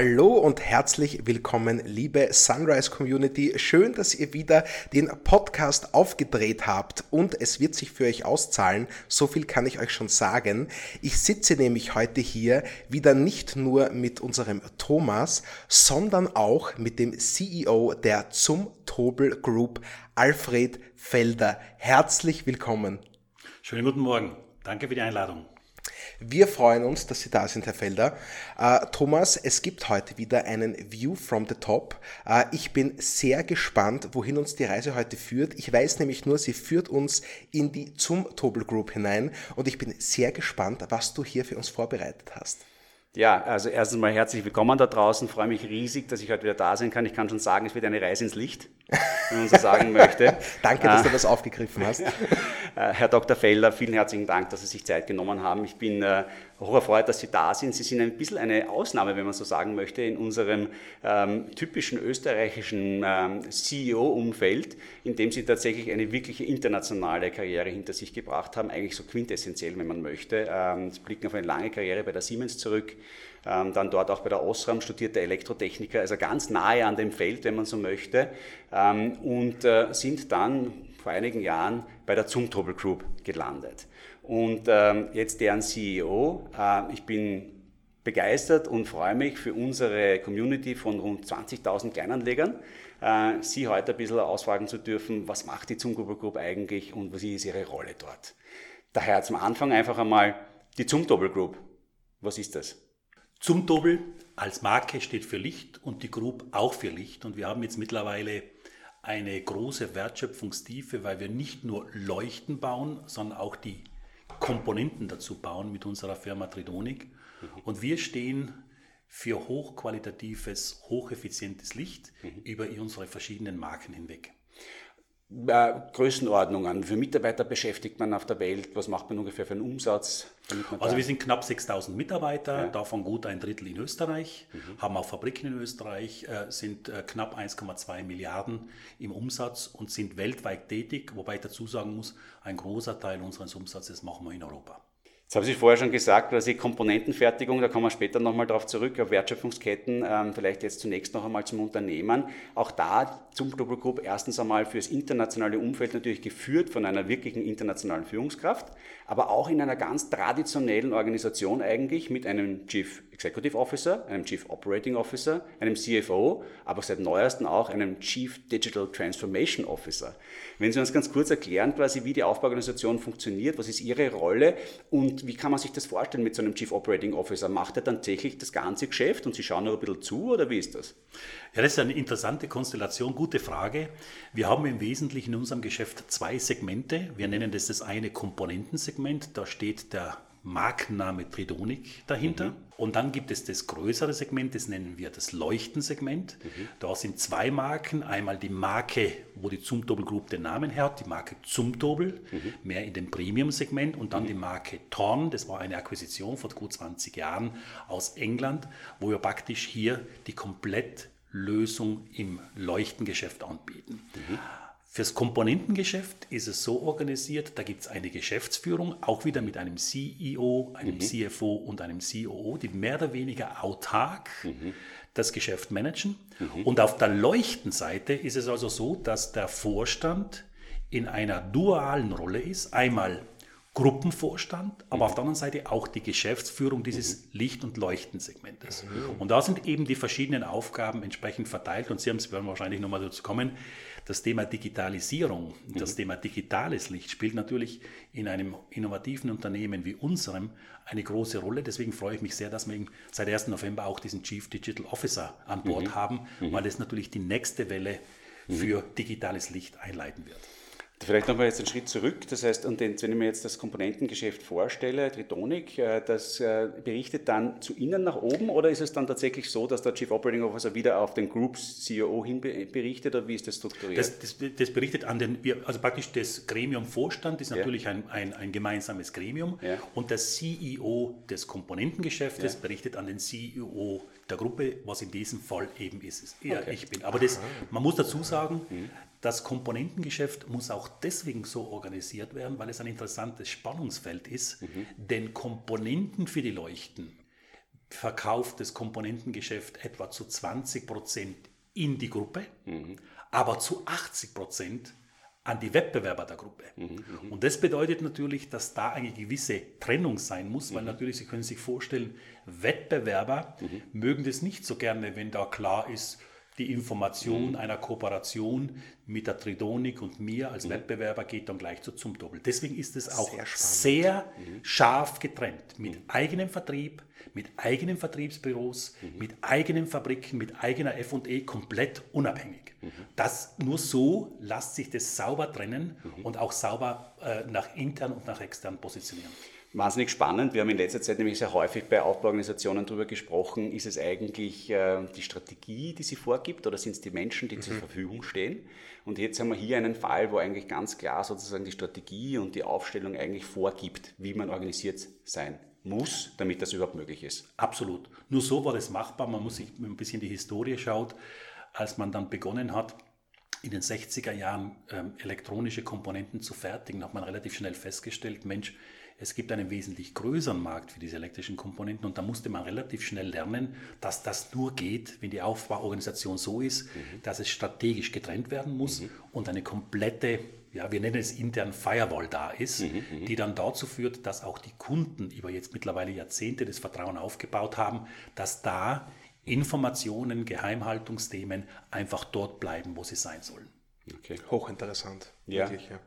Hallo und herzlich willkommen, liebe Sunrise Community. Schön, dass ihr wieder den Podcast aufgedreht habt und es wird sich für euch auszahlen. So viel kann ich euch schon sagen. Ich sitze nämlich heute hier wieder nicht nur mit unserem Thomas, sondern auch mit dem CEO der Zum Tobel Group, Alfred Felder. Herzlich willkommen. Schönen guten Morgen. Danke für die Einladung. Wir freuen uns, dass Sie da sind, Herr Felder. Äh, Thomas, es gibt heute wieder einen View from the Top. Äh, ich bin sehr gespannt, wohin uns die Reise heute führt. Ich weiß nämlich nur, sie führt uns in die zum Tobel Group hinein und ich bin sehr gespannt, was du hier für uns vorbereitet hast. Ja, also erstens mal herzlich willkommen da draußen. Ich freue mich riesig, dass ich heute wieder da sein kann. Ich kann schon sagen, es wird eine Reise ins Licht, wenn man so sagen möchte. Danke, dass du äh, das aufgegriffen hast. Äh, Herr Dr. Felder, vielen herzlichen Dank, dass Sie sich Zeit genommen haben. Ich bin äh, hoch erfreut, dass Sie da sind. Sie sind ein bisschen eine Ausnahme, wenn man so sagen möchte, in unserem ähm, typischen österreichischen ähm, CEO-Umfeld, in dem Sie tatsächlich eine wirkliche internationale Karriere hinter sich gebracht haben, eigentlich so quintessentiell, wenn man möchte. Ähm, Sie blicken auf eine lange Karriere bei der Siemens zurück, ähm, dann dort auch bei der Osram studierte Elektrotechniker, also ganz nahe an dem Feld, wenn man so möchte, ähm, und äh, sind dann vor einigen Jahren bei der Zumtobel Group gelandet. Und ähm, jetzt deren CEO. Äh, ich bin begeistert und freue mich für unsere Community von rund 20.000 Kleinanlegern, äh, Sie heute ein bisschen ausfragen zu dürfen, was macht die Zumtobel Group eigentlich und was ist Ihre Rolle dort. Daher zum Anfang einfach einmal die Zumtobel Group. Was ist das? Zumtobel als Marke steht für Licht und die Group auch für Licht. Und wir haben jetzt mittlerweile eine große Wertschöpfungstiefe, weil wir nicht nur Leuchten bauen, sondern auch die Komponenten dazu bauen mit unserer Firma Tridonic. Mhm. Und wir stehen für hochqualitatives, hocheffizientes Licht mhm. über unsere verschiedenen Marken hinweg. Äh, Größenordnungen. Wie viele Mitarbeiter beschäftigt man auf der Welt? Was macht man ungefähr für einen Umsatz? Also wir sind knapp 6000 Mitarbeiter, ja. davon gut ein Drittel in Österreich, mhm. haben auch Fabriken in Österreich, äh, sind äh, knapp 1,2 Milliarden im Umsatz und sind weltweit tätig, wobei ich dazu sagen muss, ein großer Teil unseres Umsatzes machen wir in Europa. Jetzt haben Sie vorher schon gesagt, quasi Komponentenfertigung, da kommen wir später nochmal darauf zurück, auf Wertschöpfungsketten, ähm, vielleicht jetzt zunächst noch einmal zum Unternehmen. Auch da zum Global Group erstens einmal fürs internationale Umfeld natürlich geführt von einer wirklichen internationalen Führungskraft, aber auch in einer ganz traditionellen Organisation eigentlich mit einem Chief Executive Officer, einem Chief Operating Officer, einem CFO, aber seit neuestem auch einem Chief Digital Transformation Officer. Wenn Sie uns ganz kurz erklären, quasi, wie die Aufbauorganisation funktioniert, was ist Ihre Rolle und wie kann man sich das vorstellen mit so einem Chief Operating Officer? Macht er dann tatsächlich das ganze Geschäft und Sie schauen nur ein bisschen zu oder wie ist das? Ja, das ist eine interessante Konstellation, gute Frage. Wir haben im Wesentlichen in unserem Geschäft zwei Segmente. Wir nennen das das eine Komponentensegment, da steht der Markenname Tridonic dahinter. Mhm. Und dann gibt es das größere Segment, das nennen wir das Leuchtensegment. Mhm. Da sind zwei Marken. Einmal die Marke, wo die Zumtobel Group den Namen hat, die Marke Zumtobel, mhm. mehr in dem Premium-Segment. Und dann mhm. die Marke Thorn, das war eine Akquisition vor gut 20 Jahren aus England, wo wir praktisch hier die Komplettlösung im Leuchtengeschäft anbieten. Fürs Komponentengeschäft ist es so organisiert, da gibt es eine Geschäftsführung, auch wieder mit einem CEO, einem mhm. CFO und einem COO, die mehr oder weniger autark mhm. das Geschäft managen. Mhm. Und auf der Leuchtenseite ist es also so, dass der Vorstand in einer dualen Rolle ist. Einmal Gruppenvorstand, aber mhm. auf der anderen Seite auch die Geschäftsführung dieses mhm. Licht- und Leuchtensegmentes. Mhm. Und da sind eben die verschiedenen Aufgaben entsprechend verteilt und Sie haben es werden wahrscheinlich nochmal dazu kommen. Das Thema Digitalisierung, das mhm. Thema digitales Licht spielt natürlich in einem innovativen Unternehmen wie unserem eine große Rolle. Deswegen freue ich mich sehr, dass wir seit 1. November auch diesen Chief Digital Officer an Bord mhm. haben, mhm. weil es natürlich die nächste Welle für digitales Licht einleiten wird. Vielleicht nochmal jetzt einen Schritt zurück. Das heißt, und wenn ich mir jetzt das Komponentengeschäft vorstelle, Tritonic, äh, das äh, berichtet dann zu Ihnen nach oben oder ist es dann tatsächlich so, dass der Chief Operating Officer wieder auf den Groups CEO hin berichtet oder wie ist das strukturiert? Das, das, das berichtet an den, also praktisch das Gremium Vorstand ist natürlich ja. ein, ein, ein, gemeinsames Gremium ja. und der CEO des Komponentengeschäftes ja. berichtet an den CEO der Gruppe, was in diesem Fall eben ist, ist eher okay. ich bin. Aber das, man muss dazu sagen, mhm. Das Komponentengeschäft muss auch deswegen so organisiert werden, weil es ein interessantes Spannungsfeld ist, mhm. denn Komponenten für die Leuchten verkauft das Komponentengeschäft etwa zu 20 Prozent in die Gruppe, mhm. aber zu 80 Prozent an die Wettbewerber der Gruppe. Mhm, mhm, und das bedeutet natürlich, dass da eine gewisse Trennung sein muss, weil mhm. natürlich, Sie können sich vorstellen, Wettbewerber mhm. mögen das nicht so gerne, wenn da klar ist, die Information mhm. einer Kooperation mit der Tridonik und mir als mhm. Wettbewerber geht dann gleich zu Zumtobel. Deswegen ist es auch sehr, sehr mhm. scharf getrennt mit mhm. eigenem Vertrieb, mit eigenen Vertriebsbüros, mhm. mit eigenen Fabriken, mit eigener F&E komplett unabhängig. Mhm. Das nur so lässt sich das sauber trennen und auch sauber äh, nach intern und nach extern positionieren wahnsinnig spannend. Wir haben in letzter Zeit nämlich sehr häufig bei Aufbauorganisationen darüber gesprochen, ist es eigentlich äh, die Strategie, die sie vorgibt oder sind es die Menschen, die mhm. zur Verfügung stehen? Und jetzt haben wir hier einen Fall, wo eigentlich ganz klar sozusagen die Strategie und die Aufstellung eigentlich vorgibt, wie man organisiert sein muss, damit das überhaupt möglich ist. Absolut. Nur so war das machbar. Man muss sich ein bisschen die Historie schaut, als man dann begonnen hat, in den 60er Jahren ähm, elektronische Komponenten zu fertigen, hat man relativ schnell festgestellt, Mensch, es gibt einen wesentlich größeren Markt für diese elektrischen Komponenten und da musste man relativ schnell lernen, dass das nur geht, wenn die Aufbauorganisation so ist, mhm. dass es strategisch getrennt werden muss mhm. und eine komplette, ja, wir nennen es intern Firewall da ist, mhm. mhm. die dann dazu führt, dass auch die Kunden über jetzt mittlerweile Jahrzehnte das Vertrauen aufgebaut haben, dass da Informationen, Geheimhaltungsthemen einfach dort bleiben, wo sie sein sollen. Okay. Hochinteressant. Ja. Wirklich, ja.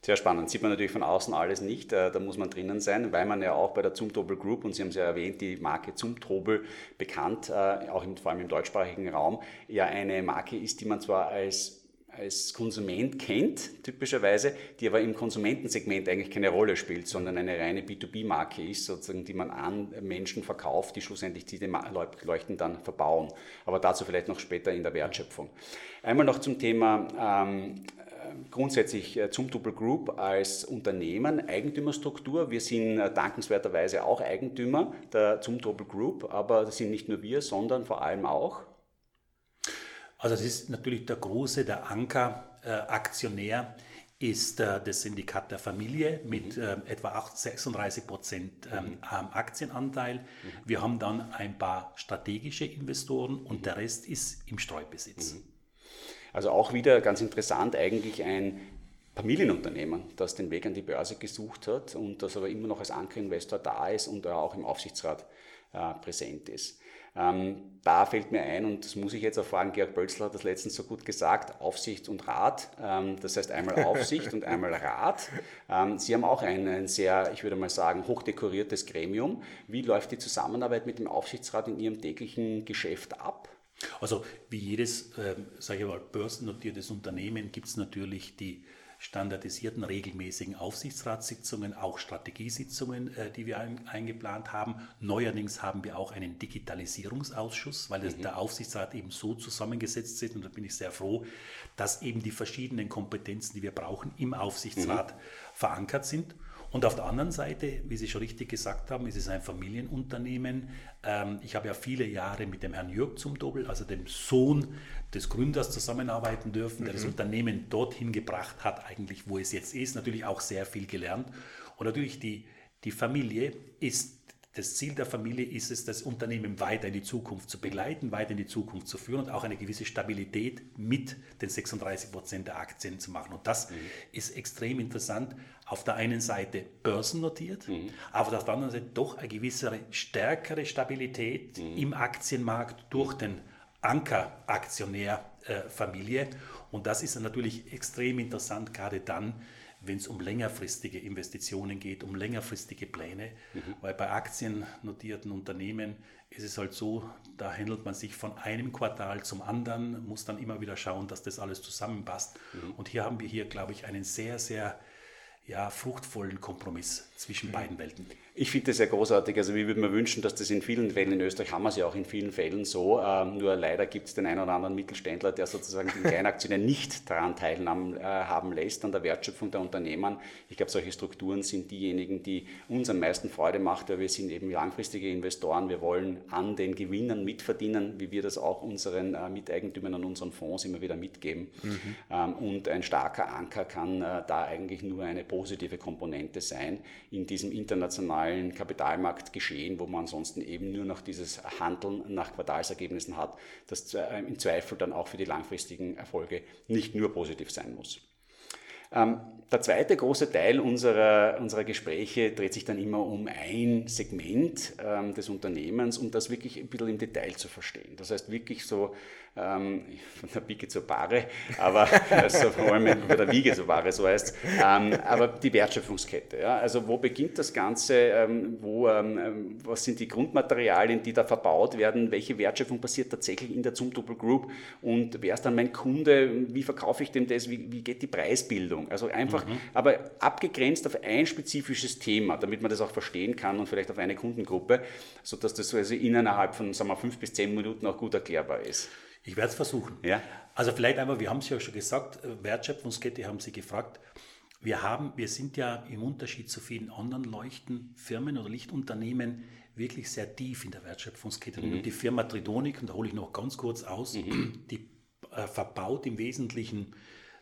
Sehr spannend. Sieht man natürlich von außen alles nicht, äh, da muss man drinnen sein, weil man ja auch bei der Zumtobel Group, und Sie haben es ja erwähnt, die Marke Zumtobel bekannt, äh, auch im, vor allem im deutschsprachigen Raum, ja eine Marke ist, die man zwar als als Konsument kennt, typischerweise, die aber im Konsumentensegment eigentlich keine Rolle spielt, sondern eine reine B2B-Marke ist, sozusagen, die man an Menschen verkauft, die schlussendlich diese Leuchten dann verbauen. Aber dazu vielleicht noch später in der Wertschöpfung. Einmal noch zum Thema ähm, grundsätzlich äh, zum Double Group als Unternehmen, Eigentümerstruktur. Wir sind äh, dankenswerterweise auch Eigentümer der zum Double Group, aber das sind nicht nur wir, sondern vor allem auch. Also das ist natürlich der große, der Anker-Aktionär äh, ist äh, das Syndikat der Familie mit mhm. äh, etwa 36 Prozent ähm, mhm. Aktienanteil. Mhm. Wir haben dann ein paar strategische Investoren und mhm. der Rest ist im Streubesitz. Also auch wieder ganz interessant eigentlich ein Familienunternehmen, das den Weg an die Börse gesucht hat und das aber immer noch als Ankerinvestor da ist und auch im Aufsichtsrat äh, präsent ist. Ähm, da fällt mir ein, und das muss ich jetzt auch fragen, Georg Bölzler hat das letztens so gut gesagt, Aufsicht und Rat. Ähm, das heißt einmal Aufsicht und einmal Rat. Ähm, Sie haben auch ein, ein, sehr, ich würde mal sagen, hochdekoriertes Gremium. Wie läuft die Zusammenarbeit mit dem Aufsichtsrat in Ihrem täglichen Geschäft ab? Also wie jedes, äh, sage ich mal, börsennotiertes Unternehmen gibt es natürlich die standardisierten regelmäßigen Aufsichtsratssitzungen, auch Strategiesitzungen, äh, die wir ein, eingeplant haben. Neuerdings haben wir auch einen Digitalisierungsausschuss, weil mhm. der Aufsichtsrat eben so zusammengesetzt ist und da bin ich sehr froh, dass eben die verschiedenen Kompetenzen, die wir brauchen, im Aufsichtsrat mhm. verankert sind. Und auf der anderen Seite, wie Sie schon richtig gesagt haben, ist es ein Familienunternehmen. Ähm, ich habe ja viele Jahre mit dem Herrn Jörg zum Doppel, also dem Sohn des Gründers, zusammenarbeiten dürfen, der mhm. das Unternehmen dorthin gebracht hat, eigentlich wo es jetzt ist. Natürlich auch sehr viel gelernt. Und natürlich die, die Familie ist das Ziel der Familie ist es, das Unternehmen weiter in die Zukunft zu begleiten, weiter in die Zukunft zu führen und auch eine gewisse Stabilität mit den 36 Prozent der Aktien zu machen. Und das mhm. ist extrem interessant. Auf der einen Seite börsennotiert, mhm. aber auf der anderen Seite doch eine gewisse stärkere Stabilität mhm. im Aktienmarkt durch den Ankeraktionärfamilie. Äh, und das ist natürlich extrem interessant, gerade dann, wenn es um längerfristige Investitionen geht, um längerfristige Pläne, mhm. weil bei aktiennotierten Unternehmen ist es halt so, da handelt man sich von einem Quartal zum anderen, muss dann immer wieder schauen, dass das alles zusammenpasst. Mhm. Und hier haben wir hier, glaube ich, einen sehr, sehr ja, fruchtvollen Kompromiss zwischen mhm. beiden Welten. Ich finde das sehr großartig. Also wir würden mir wünschen, dass das in vielen Fällen, in Österreich haben wir es ja auch in vielen Fällen so, ähm, nur leider gibt es den einen oder anderen Mittelständler, der sozusagen den Kleinaktionär nicht daran teilhaben äh, haben lässt, an der Wertschöpfung der Unternehmen. Ich glaube, solche Strukturen sind diejenigen, die uns am meisten Freude machen, weil wir sind eben langfristige Investoren. Wir wollen an den Gewinnern mitverdienen, wie wir das auch unseren äh, Miteigentümern an unseren Fonds immer wieder mitgeben. Mhm. Ähm, und ein starker Anker kann äh, da eigentlich nur eine positive positive Komponente sein in diesem internationalen Kapitalmarktgeschehen, wo man ansonsten eben nur noch dieses Handeln nach Quartalsergebnissen hat, das im Zweifel dann auch für die langfristigen Erfolge nicht nur positiv sein muss. Ähm, der zweite große Teil unserer, unserer Gespräche dreht sich dann immer um ein Segment ähm, des Unternehmens, um das wirklich ein bisschen im Detail zu verstehen. Das heißt wirklich so ähm, von der Pike zur Bahre, aber also vor allem von der Wiege zur Bahre, so heißt ähm, aber die Wertschöpfungskette. Ja? Also wo beginnt das Ganze, ähm, wo, ähm, ähm, was sind die Grundmaterialien, die da verbaut werden, welche Wertschöpfung passiert tatsächlich in der Zumtobel Group und wer ist dann mein Kunde, wie verkaufe ich dem das, wie, wie geht die Preisbildung? Also einfach, mhm. aber abgegrenzt auf ein spezifisches Thema, damit man das auch verstehen kann und vielleicht auf eine Kundengruppe, sodass das also innerhalb von sagen wir, fünf bis zehn Minuten auch gut erklärbar ist. Ich werde es versuchen. Ja. Also vielleicht einmal, wir haben es ja schon gesagt, äh, Wertschöpfungskette haben Sie gefragt. Wir, haben, wir sind ja im Unterschied zu vielen anderen Leuchtenfirmen oder Lichtunternehmen wirklich sehr tief in der Wertschöpfungskette. Mhm. Die Firma Tridonic, und da hole ich noch ganz kurz aus, mhm. die äh, verbaut im Wesentlichen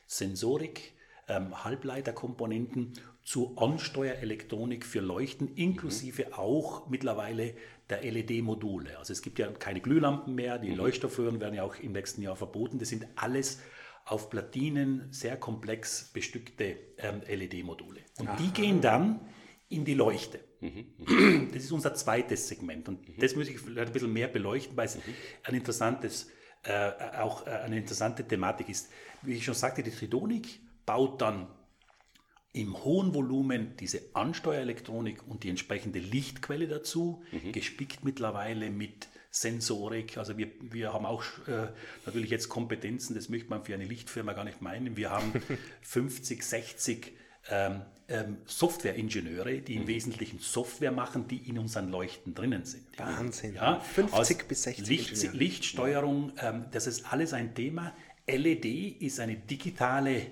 Sensorik, ähm, Halbleiterkomponenten zur Ansteuerelektronik für Leuchten, inklusive mhm. auch mittlerweile der LED-Module. Also es gibt ja keine Glühlampen mehr, die mhm. Leuchtstoffröhren werden ja auch im nächsten Jahr verboten. Das sind alles auf Platinen sehr komplex bestückte ähm, LED-Module. Und Aha. die gehen dann in die Leuchte. Mhm. mhm. Das ist unser zweites Segment. Und mhm. das muss ich vielleicht ein bisschen mehr beleuchten, weil es mhm. ein interessantes, äh, auch äh, eine interessante Thematik ist. Wie ich schon sagte, die Tridonik baut dann im hohen Volumen diese Ansteuerelektronik und die entsprechende Lichtquelle dazu, mhm. gespickt mittlerweile mit Sensorik. Also wir, wir haben auch äh, natürlich jetzt Kompetenzen, das möchte man für eine Lichtfirma gar nicht meinen. Wir haben 50, 60 ähm, ähm, Softwareingenieure, die im mhm. Wesentlichen Software machen, die in unseren Leuchten drinnen sind. Wahnsinn. Ja, 50 bis 60 Licht, Lichtsteuerung, ähm, das ist alles ein Thema. LED ist eine digitale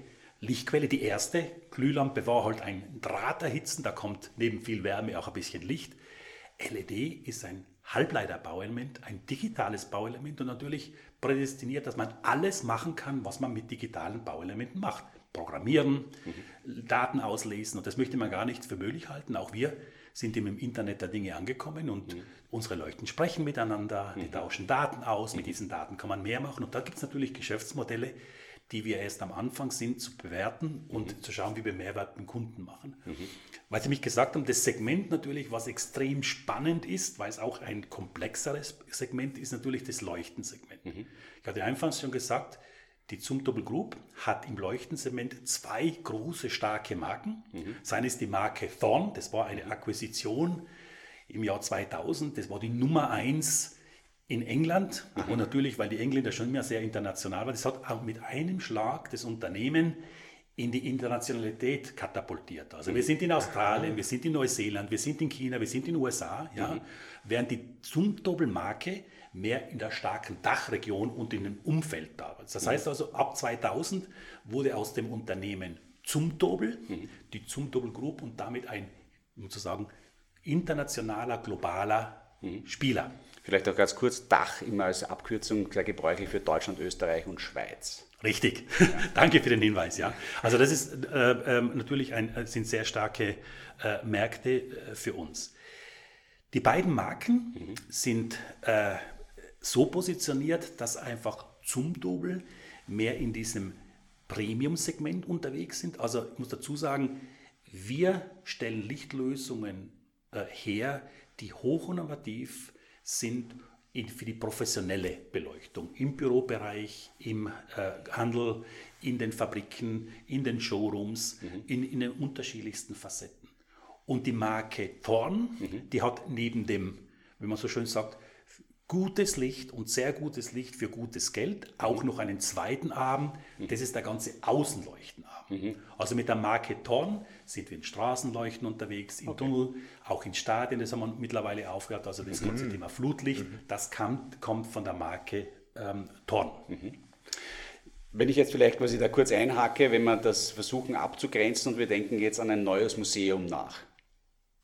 Lichtquelle. Die erste Glühlampe war halt ein Drahterhitzen, da kommt neben viel Wärme auch ein bisschen Licht. LED ist ein Halbleiterbauelement, ein digitales Bauelement und natürlich prädestiniert, dass man alles machen kann, was man mit digitalen Bauelementen macht. Programmieren, mhm. Daten auslesen und das möchte man gar nicht für möglich halten. Auch wir sind im Internet der Dinge angekommen und mhm. unsere Leuchten sprechen miteinander, die mhm. tauschen Daten aus, mit diesen Daten kann man mehr machen und da gibt es natürlich Geschäftsmodelle, die wir erst am Anfang sind, zu bewerten und mhm. zu schauen, wie wir Mehrwert beim Kunden machen. Mhm. Weil Sie mich gesagt haben, das Segment natürlich, was extrem spannend ist, weil es auch ein komplexeres Segment ist, natürlich das Leuchtensegment. Mhm. Ich hatte anfangs schon gesagt, die Zumtobel Group hat im Leuchtensegment zwei große, starke Marken. Mhm. Seine ist die Marke Thorn, das war eine Akquisition im Jahr 2000, das war die Nummer eins in England mhm. und natürlich, weil die Engländer schon immer sehr international waren, das hat auch mit einem Schlag das Unternehmen in die Internationalität katapultiert. Also wir sind in Australien, wir sind in Neuseeland, wir sind in China, wir sind in den USA, ja, mhm. während die Zumtobel-Marke mehr in der starken Dachregion und in dem Umfeld da war. Das heißt also, ab 2000 wurde aus dem Unternehmen Zumtobel, mhm. die Zumtobel Group und damit ein, um zu sagen, internationaler, globaler mhm. Spieler. Vielleicht auch ganz kurz, Dach immer als Abkürzung sehr gebräuchlich für Deutschland, Österreich und Schweiz. Richtig. Ja. Danke für den Hinweis. Ja, also das ist äh, äh, natürlich ein, äh, sind sehr starke äh, Märkte äh, für uns. Die beiden Marken mhm. sind äh, so positioniert, dass einfach zum Double mehr in diesem Premium-Segment unterwegs sind. Also ich muss dazu sagen, wir stellen Lichtlösungen her, die hochinnovativ sind für die professionelle Beleuchtung im Bürobereich, im äh, Handel, in den Fabriken, in den Showrooms, mhm. in, in, den unterschiedlichsten Facetten. Und die Marke Thorn, mhm. die hat neben dem, wie man so schön sagt, gutes Licht und sehr gutes Licht für gutes Geld, auch mhm. noch einen zweiten Arm, mhm. das ist der ganze Außenleuchtenarm. Mhm. Also mit der Marke Thorn sind wir in Straßenleuchten unterwegs, im okay. Tunnel, auch in Stadien, das haben wir mittlerweile aufgehört, also das mhm. ganze Thema Flutlicht, mhm. das kann, kommt von der Marke ähm, Thorn. Mhm. Wenn ich jetzt vielleicht quasi da kurz einhacke, wenn wir das versuchen abzugrenzen und wir denken jetzt an ein neues Museum nach.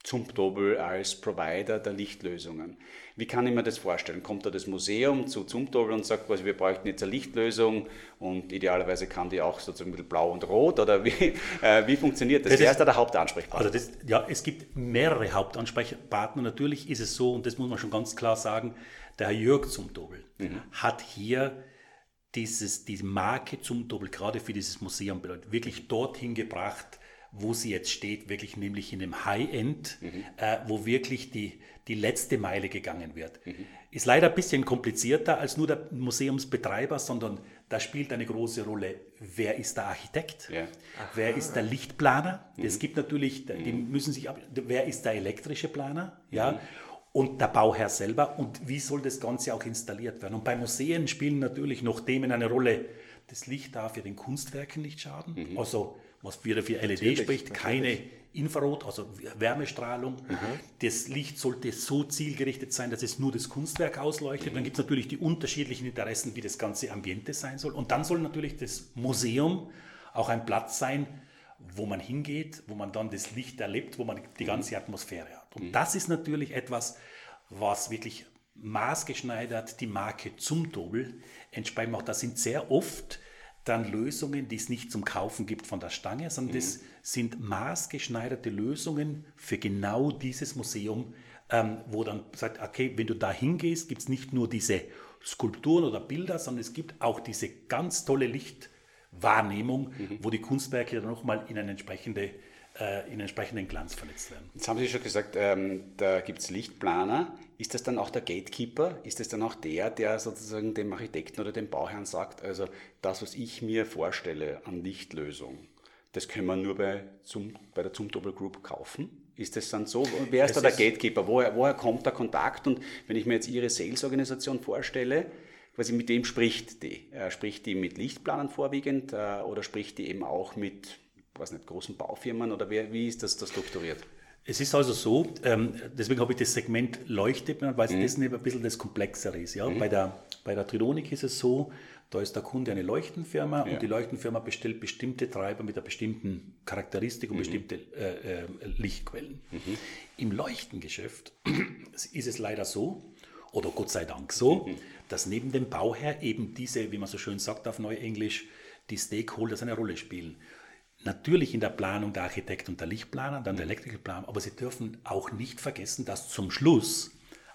Zumtobel als Provider der Lichtlösungen. Wie kann ich mir das vorstellen? Kommt da das Museum zu Zumtobel und sagt, quasi, wir bräuchten jetzt eine Lichtlösung und idealerweise kann die auch sozusagen mit blau und rot oder wie, äh, wie funktioniert das? das Wer ist da der Hauptansprechpartner? Also das, ja, es gibt mehrere Hauptansprechpartner. Natürlich ist es so, und das muss man schon ganz klar sagen, der Herr Jörg Zumtobel mhm. hat hier dieses, diese Marke Zumtobel gerade für dieses Museum wirklich dorthin gebracht, wo sie jetzt steht, wirklich nämlich in dem High-End, mhm. äh, wo wirklich die, die letzte Meile gegangen wird. Mhm. Ist leider ein bisschen komplizierter als nur der Museumsbetreiber, sondern da spielt eine große Rolle, wer ist der Architekt, ja. wer ist der Lichtplaner. Es mhm. gibt natürlich, die mhm. müssen sich ab, wer ist der elektrische Planer, ja, mhm. und der Bauherr selber und wie soll das Ganze auch installiert werden. Und bei Museen spielen natürlich noch Themen eine Rolle. Das Licht darf ja den Kunstwerken nicht schaden. Mhm. Also was wieder für LED natürlich, spricht, keine Infrarot, also Wärmestrahlung. Mhm. Das Licht sollte so zielgerichtet sein, dass es nur das Kunstwerk ausleuchtet. Mhm. Dann gibt es natürlich die unterschiedlichen Interessen, wie das ganze Ambiente sein soll. Und dann soll natürlich das Museum auch ein Platz sein, wo man hingeht, wo man dann das Licht erlebt, wo man die ganze Atmosphäre hat. Und mhm. das ist natürlich etwas, was wirklich maßgeschneidert die Marke zum Dobel entsprechend macht. Das sind sehr oft dann Lösungen, die es nicht zum Kaufen gibt von der Stange, sondern mhm. das sind maßgeschneiderte Lösungen für genau dieses Museum, ähm, wo dann sagt, okay, wenn du da hingehst, gibt es nicht nur diese Skulpturen oder Bilder, sondern es gibt auch diese ganz tolle Lichtwahrnehmung, mhm. wo die Kunstwerke dann nochmal in eine entsprechende äh, in entsprechenden Glanz verletzt werden. Jetzt haben Sie schon gesagt, ähm, da gibt es Lichtplaner. Ist das dann auch der Gatekeeper? Ist das dann auch der, der sozusagen dem Architekten oder dem Bauherrn sagt, also das, was ich mir vorstelle an Lichtlösung, das können wir nur bei, zum, bei der Zumtobel Group kaufen? Ist das dann so? Wer ist es da der Gatekeeper? Woher, woher kommt der Kontakt? Und wenn ich mir jetzt Ihre Sales-Organisation vorstelle, quasi mit wem spricht die? Äh, spricht die mit Lichtplanern vorwiegend äh, oder spricht die eben auch mit weiß nicht, großen Baufirmen oder wie, wie ist das da strukturiert? Es ist also so, ähm, deswegen habe ich das Segment Leuchtet, weil mhm. das ein bisschen das Komplexere ist. Ja? Mhm. Bei, der, bei der Tridonik ist es so, da ist der Kunde eine Leuchtenfirma ja. und die Leuchtenfirma bestellt bestimmte Treiber mit einer bestimmten Charakteristik und mhm. bestimmte äh, äh, Lichtquellen. Mhm. Im Leuchtengeschäft ist es leider so, oder Gott sei Dank so, mhm. dass neben dem Bauherr eben diese, wie man so schön sagt auf Neuenglisch, die Stakeholders eine Rolle spielen natürlich in der Planung der Architekt und der Lichtplaner, dann der Elektrikerplaner, aber Sie dürfen auch nicht vergessen, dass zum Schluss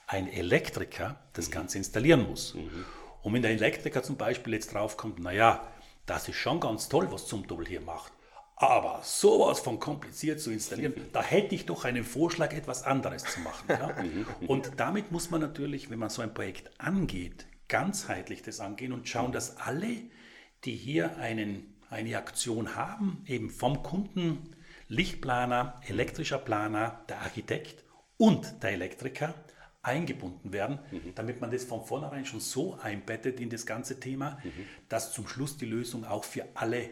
ein Elektriker das Ganze installieren muss. Mhm. Und wenn der Elektriker zum Beispiel jetzt draufkommt, naja, das ist schon ganz toll, was Zumtobel hier macht, aber sowas von kompliziert zu installieren, da hätte ich doch einen Vorschlag, etwas anderes zu machen. Ja? Und damit muss man natürlich, wenn man so ein Projekt angeht, ganzheitlich das angehen und schauen, dass alle, die hier einen eine Aktion haben, eben vom Kunden, Lichtplaner, elektrischer Planer, der Architekt und der Elektriker eingebunden werden, mhm. damit man das von vornherein schon so einbettet in das ganze Thema, mhm. dass zum Schluss die Lösung auch für alle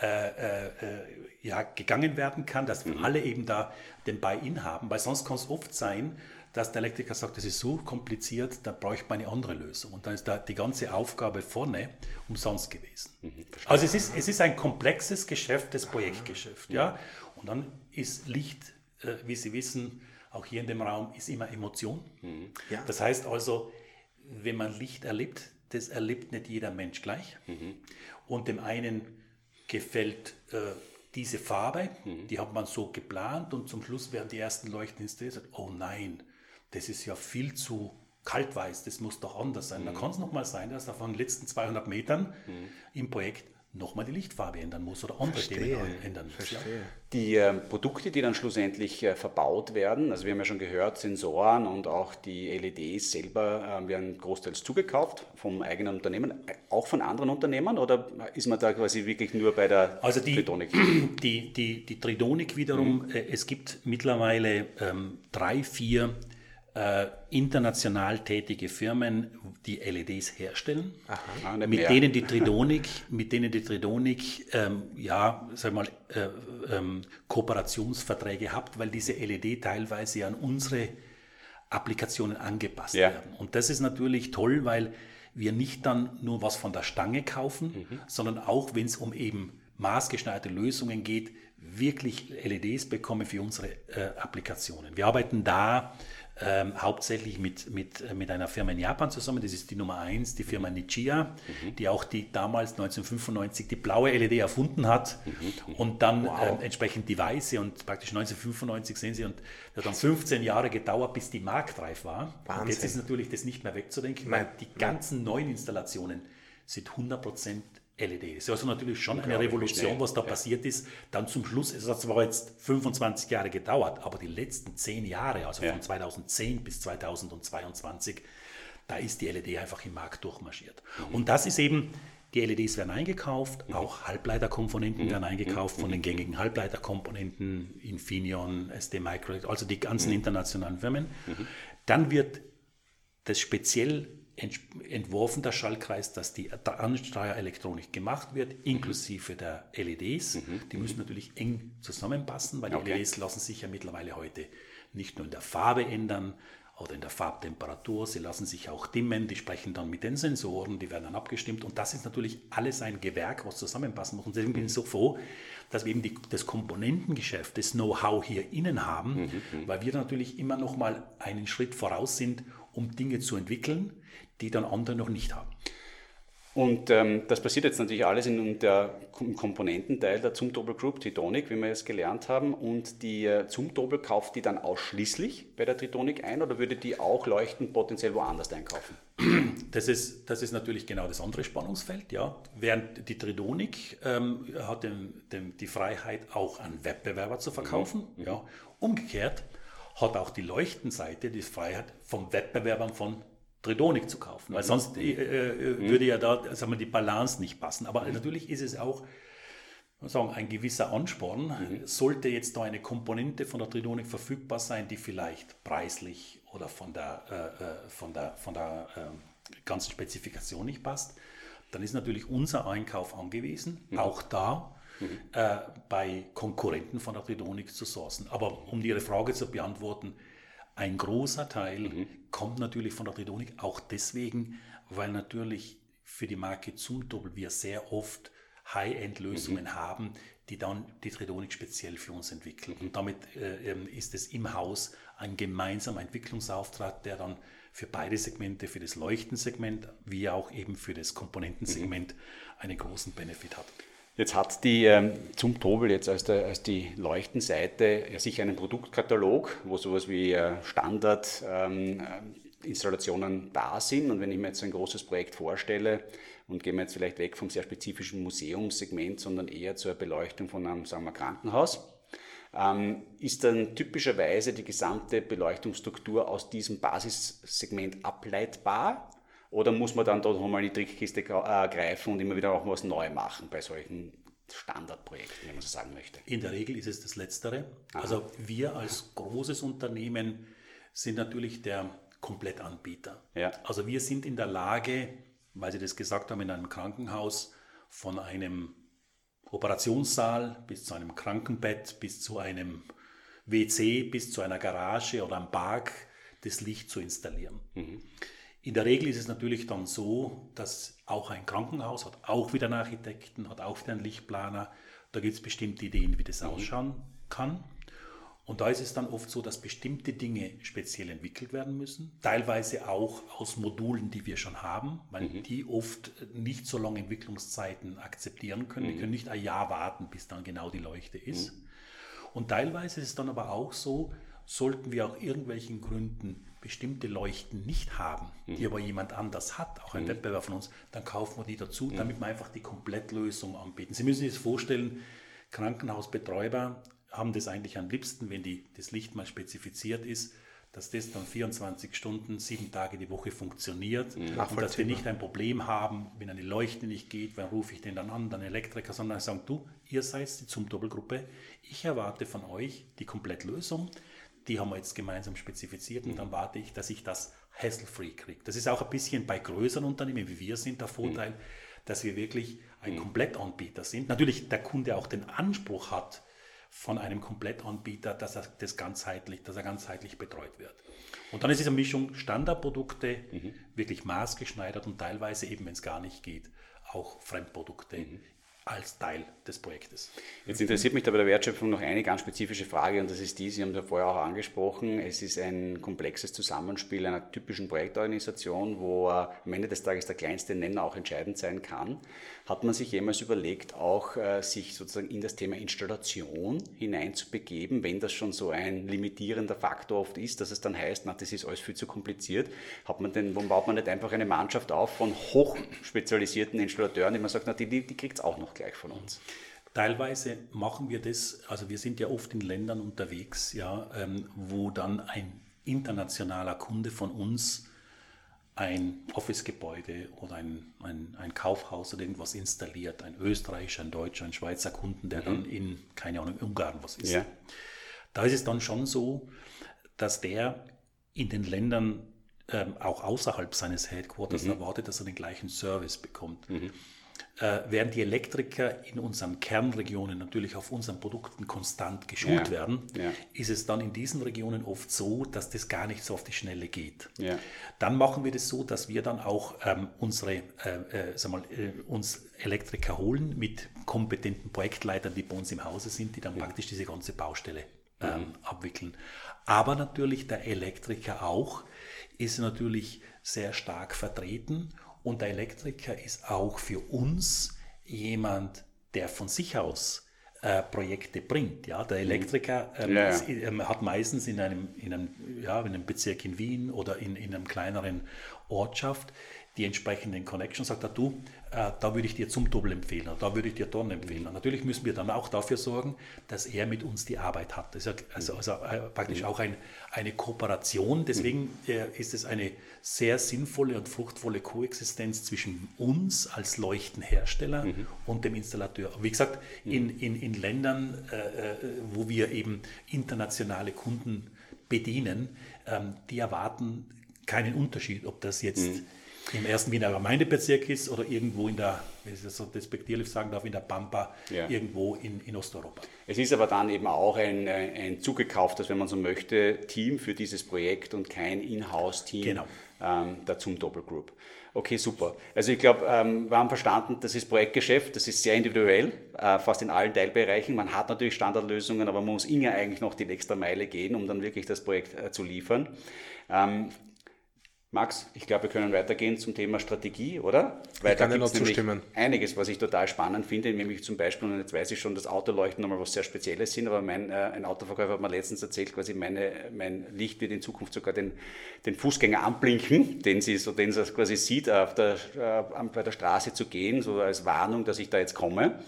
äh, äh, äh ja, gegangen werden kann, dass mhm. alle eben da den Buy-in haben, weil sonst kann es oft sein, dass der Elektriker sagt, das ist so kompliziert, da bräuchte man eine andere Lösung. Und dann ist da die ganze Aufgabe vorne umsonst gewesen. Mhm, also es ist, es ist ein komplexes Geschäft, das Projektgeschäft. Ja? Und dann ist Licht, äh, wie Sie wissen, auch hier in dem Raum, ist immer Emotion. Mhm. Ja. Das heißt also, wenn man Licht erlebt, das erlebt nicht jeder Mensch gleich. Mhm. Und dem einen gefällt äh, diese Farbe, mhm. die hat man so geplant und zum Schluss werden die ersten Leuchten installiert. Oh nein, das ist ja viel zu kaltweiß, das muss doch anders sein. Mhm. Da kann es nochmal sein, dass er von den letzten 200 Metern mhm. im Projekt nochmal die Lichtfarbe ändern muss oder andere Verstehe. Themen ändern muss. Verstehe. Die äh, Produkte, die dann schlussendlich äh, verbaut werden, also wir haben ja schon gehört, Sensoren und auch die LEDs selber äh, werden großteils zugekauft vom eigenen Unternehmen, äh, auch von anderen Unternehmen oder ist man da quasi wirklich nur bei der also die, Tridonik? Die, die, die Tridonik wiederum, mhm. Äh, es gibt mittlerweile ähm, drei, vier international tätige Firmen, die LEDs herstellen, Aha, mit, denen die Tridonik, mit denen die Tridonik, ähm, ja, sag mal, äh, ähm, Kooperationsverträge habt, weil diese LED teilweise an unsere Applikationen angepasst ja. werden. Und das ist natürlich toll, weil wir nicht dann nur was von der Stange kaufen, mhm. sondern auch, wenn es um eben maßgeschneiderte Lösungen geht, wirklich LEDs bekomme für unsere äh, Applikationen. Wir arbeiten da ähm, hauptsächlich mit, mit, äh, mit einer Firma in Japan zusammen, das ist die Nummer 1, die Firma Nichia, mhm. die auch die damals 1995 die blaue LED erfunden hat mhm. und dann wow. äh, entsprechend die weiße und praktisch 1995 sehen Sie und das hat dann 15 Jahre gedauert, bis die marktreif war. Wahnsinn. Und jetzt ist natürlich das nicht mehr wegzudenken, weil die ganzen neuen Installationen sind 100% LED. Das ist also natürlich schon eine Revolution, was da ja. passiert ist. Dann zum Schluss, es hat zwar jetzt 25 Jahre gedauert, aber die letzten 10 Jahre, also ja. von 2010 bis 2022, da ist die LED einfach im Markt durchmarschiert. Mhm. Und das ist eben, die LEDs werden eingekauft, mhm. auch Halbleiterkomponenten mhm. werden eingekauft von den mhm. gängigen Halbleiterkomponenten, Infineon, SD Micro, also die ganzen mhm. internationalen Firmen. Mhm. Dann wird das speziell entworfen, der Schaltkreis, dass die Ansteuerelektronik gemacht wird, inklusive der LEDs. Mhm. Die müssen natürlich eng zusammenpassen, weil die okay. LEDs lassen sich ja mittlerweile heute nicht nur in der Farbe ändern oder in der Farbtemperatur, sie lassen sich auch dimmen, die sprechen dann mit den Sensoren, die werden dann abgestimmt und das ist natürlich alles ein Gewerk, was zusammenpassen muss. Und deswegen bin ich so froh, dass wir eben die, das Komponentengeschäft, das Know-how hier innen haben, mhm. mhm. weil wir natürlich immer noch mal einen Schritt voraus sind, um Dinge zu entwickeln, die dann andere noch nicht haben. Und ähm, das passiert jetzt natürlich alles in der, im Komponententeil der Zumtobel Group, Tritonic, wie wir es gelernt haben. Und die äh, Zumtobel kauft die dann ausschließlich bei der Tritonic ein oder würde die auch Leuchten potenziell woanders einkaufen? Das ist, das ist natürlich genau das andere Spannungsfeld. Ja. Während die Tritonic ähm, hat den, den, die Freiheit, auch an Wettbewerber zu verkaufen. Mhm. Ja. Umgekehrt hat auch die Leuchtenseite die Freiheit, vom Wettbewerbern von Tridonic zu kaufen, weil sonst äh, äh, mhm. würde ja da sagen wir, die Balance nicht passen. Aber mhm. natürlich ist es auch sagen, ein gewisser Ansporn. Mhm. Sollte jetzt da eine Komponente von der Tridonic verfügbar sein, die vielleicht preislich oder von der, äh, äh von der, von der äh, ganzen Spezifikation nicht passt, dann ist natürlich unser Einkauf angewiesen, mhm. auch da mhm. äh, bei Konkurrenten von der Tridonic zu sourcen. Aber um Ihre Frage zu beantworten, ein großer Teil mhm. kommt natürlich von der Tritonik, auch deswegen, weil natürlich für die Marke Zumtobel wir sehr oft High-End-Lösungen mhm. haben, die dann die Tritonik speziell für uns entwickeln. Und damit äh, ähm, ist es im Haus ein gemeinsamer Entwicklungsauftrag, der dann für beide Segmente, für das Leuchtensegment wie auch eben für das Komponentensegment mhm. einen großen Benefit hat. Jetzt hat die ähm, zum Tobel jetzt als, der, als die Leuchtenseite ja sicher einen Produktkatalog, wo sowas wie äh, Standardinstallationen ähm, da sind. Und wenn ich mir jetzt ein großes Projekt vorstelle und gehen wir jetzt vielleicht weg vom sehr spezifischen Museumssegment, sondern eher zur Beleuchtung von einem sagen wir, Krankenhaus, ähm, ist dann typischerweise die gesamte Beleuchtungsstruktur aus diesem Basissegment ableitbar oder muss man dann dort nochmal in die Trickkiste äh, greifen und immer wieder auch was neu machen bei solchen Standardprojekten, wenn man so sagen möchte? In der Regel ist es das Letztere. Aha. Also wir als großes Unternehmen sind natürlich der Komplettanbieter. Ja. Also wir sind in der Lage, weil Sie das gesagt haben, in einem Krankenhaus von einem Operationssaal bis zu einem Krankenbett, bis zu einem WC, bis zu einer Garage oder einem Park das Licht zu installieren. Mhm. In der Regel ist es natürlich dann so, dass auch ein Krankenhaus hat auch wieder einen Architekten, hat auch wieder einen Lichtplaner. Da gibt es bestimmte Ideen, wie das mhm. ausschauen kann. Und da ist es dann oft so, dass bestimmte Dinge speziell entwickelt werden müssen, teilweise auch aus Modulen, die wir schon haben, weil mhm. die oft nicht so lange Entwicklungszeiten akzeptieren können. Mhm. Die können nicht ein Jahr warten, bis dann genau die Leuchte ist. Mhm. Und teilweise ist es dann aber auch so, sollten wir auch irgendwelchen Gründen bestimmte Leuchten nicht haben, die mhm. aber jemand anders hat, auch ein mhm. Wettbewerber von uns, dann kaufen wir die dazu, mhm. damit wir einfach die Komplettlösung anbieten. Sie müssen sich das vorstellen, Krankenhausbetreiber haben das eigentlich am liebsten, wenn die, das Licht mal spezifiziert ist, dass das dann 24 Stunden, sieben Tage die Woche funktioniert mhm. und dass wir nicht ein Problem haben, wenn eine Leuchte nicht geht, wann rufe ich den dann an, dann Elektriker, sondern sagen, du, ihr seid die zum Doppelgruppe, ich erwarte von euch die Komplettlösung, die haben wir jetzt gemeinsam spezifiziert und mhm. dann warte ich, dass ich das hassle-free kriege. Das ist auch ein bisschen bei größeren Unternehmen, wie wir sind, der Vorteil, mhm. dass wir wirklich ein mhm. Komplettanbieter sind. Natürlich der Kunde auch den Anspruch hat von einem Komplettanbieter, dass er das ganzheitlich, dass er ganzheitlich betreut wird. Und dann ist es eine Mischung Standardprodukte, mhm. wirklich maßgeschneidert und teilweise eben, wenn es gar nicht geht, auch Fremdprodukte. Mhm als Teil des Projektes. Jetzt interessiert mich da bei der Wertschöpfung noch eine ganz spezifische Frage und das ist die, Sie haben es ja vorher auch angesprochen, es ist ein komplexes Zusammenspiel einer typischen Projektorganisation, wo am Ende des Tages der kleinste Nenner auch entscheidend sein kann. Hat man sich jemals überlegt, auch äh, sich sozusagen in das Thema Installation hineinzubegeben, wenn das schon so ein limitierender Faktor oft ist, dass es dann heißt, na, das ist alles viel zu kompliziert. Hat man denn, warum baut man nicht einfach eine Mannschaft auf von hochspezialisierten Installateuren, die man sagt, na, die, die, kriegt es auch noch gleich von uns? Teilweise machen wir das, also wir sind ja oft in Ländern unterwegs, ja, ähm, wo dann ein internationaler Kunde von uns ein Office-Gebäude oder ein, ein, ein, Kaufhaus oder irgendwas installiert, ein österreichischer, ein deutscher, ein Schweizer Kunden, der mhm. dann in, keine Ahnung, Ungarn was ist. Ja. Da ist es dann schon so, dass der in den Ländern ähm, auch außerhalb seines Headquarters mhm. erwartet, dass er den gleichen Service bekommt. Mhm. Äh, während die Elektriker in unseren Kernregionen natürlich auf unseren Produkten konstant geschult ja, werden, ja. ist es dann in diesen Regionen oft so, dass das gar nicht so auf die Schnelle geht. Ja. Dann machen wir das so, dass wir dann auch ähm, unsere, äh, äh, sag mal, äh, uns Elektriker holen mit kompetenten Projektleitern, die bei uns im Hause sind, die dann praktisch diese ganze Baustelle ähm, abwickeln. Aber natürlich der Elektriker auch ist natürlich sehr stark vertreten und der Elektriker ist auch für uns jemand, der von sich aus äh, Projekte bringt. Ja, der Elektriker ähm, ja, ja. Ähm, hat meistens in einem, in, einem, ja, in einem Bezirk in Wien oder in, in einem kleineren Ortschaft die entsprechenden Connections, sagt er, du, da würde ich dir zum Doppel empfehlen, da würde ich dir Dorn empfehlen. Und natürlich müssen wir dann auch dafür sorgen, dass er mit uns die Arbeit hat. Das ist also, also äh, praktisch auch ein, eine Kooperation. Deswegen äh, ist es eine sehr sinnvolle und fruchtvolle Koexistenz zwischen uns als Leuchtenhersteller mhm. und dem Installateur. Wie gesagt, in, in, in Ländern, äh, äh, wo wir eben internationale Kunden bedienen, ähm, die erwarten keinen Unterschied, ob das jetzt mhm im ersten Wiener Gemeindebezirk ist oder irgendwo in der, wenn ich das so despektierlich sagen darf, in der Pampa, ja. irgendwo in, in Osteuropa. Es ist aber dann eben auch ein, ein zugekauftes, wenn man so möchte, Team für dieses Projekt und kein Inhouse-Team genau. ähm, der zum Doppelgroup. Okay, super. Also ich glaube, ähm, wir haben verstanden, das ist Projektgeschäft, das ist sehr individuell, äh, fast in allen Teilbereichen. Man hat natürlich Standardlösungen, aber man muss immer eigentlich noch die extra Meile gehen, um dann wirklich das Projekt äh, zu liefern. Ähm, Max, ich glaube, wir können weitergehen zum Thema Strategie, oder? Weil ich kann da gibt zustimmen. einiges, was ich total spannend finde, nämlich zum Beispiel, und jetzt weiß ich schon, dass Autoleuchten nochmal was sehr Spezielles sind, aber mein, äh, ein Autoverkäufer hat mir letztens erzählt, quasi meine, mein Licht wird in Zukunft sogar den, den Fußgänger anblinken, den sie, so, den sie quasi sieht, auf der, äh, bei der Straße zu gehen, so als Warnung, dass ich da jetzt komme.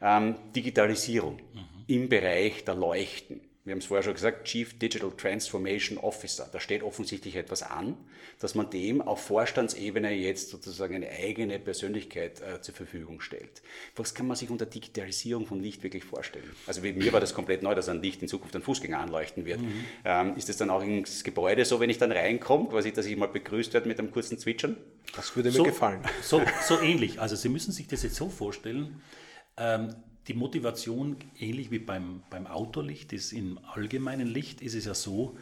Ähm, Digitalisierung mhm. im Bereich der Leuchten wir haben es vorher schon gesagt, Chief Digital Transformation Officer. Da steht offensichtlich etwas an, dass man dem auf Vorstandsebene jetzt sozusagen eine eigene Persönlichkeit äh, zur Verfügung stellt. Was kann man sich unter Digitalisierung von Licht wirklich vorstellen? Also wie, mir war das komplett neu, dass ein Licht in Zukunft ein Fußgänger anleuchten wird. Mhm. Ähm, ist es dann auch ins Gebäude so, wenn ich dann reinkomme, quasi, dass ich mal begrüßt werde mit einem kurzen Zwitschern? Das würde mir so, gefallen. So, so ähnlich. Also Sie müssen sich das jetzt so vorstellen, ähm, die Motivation, ähnlich wie beim, beim Autolicht, ist im allgemeinen Licht, ist es ja so,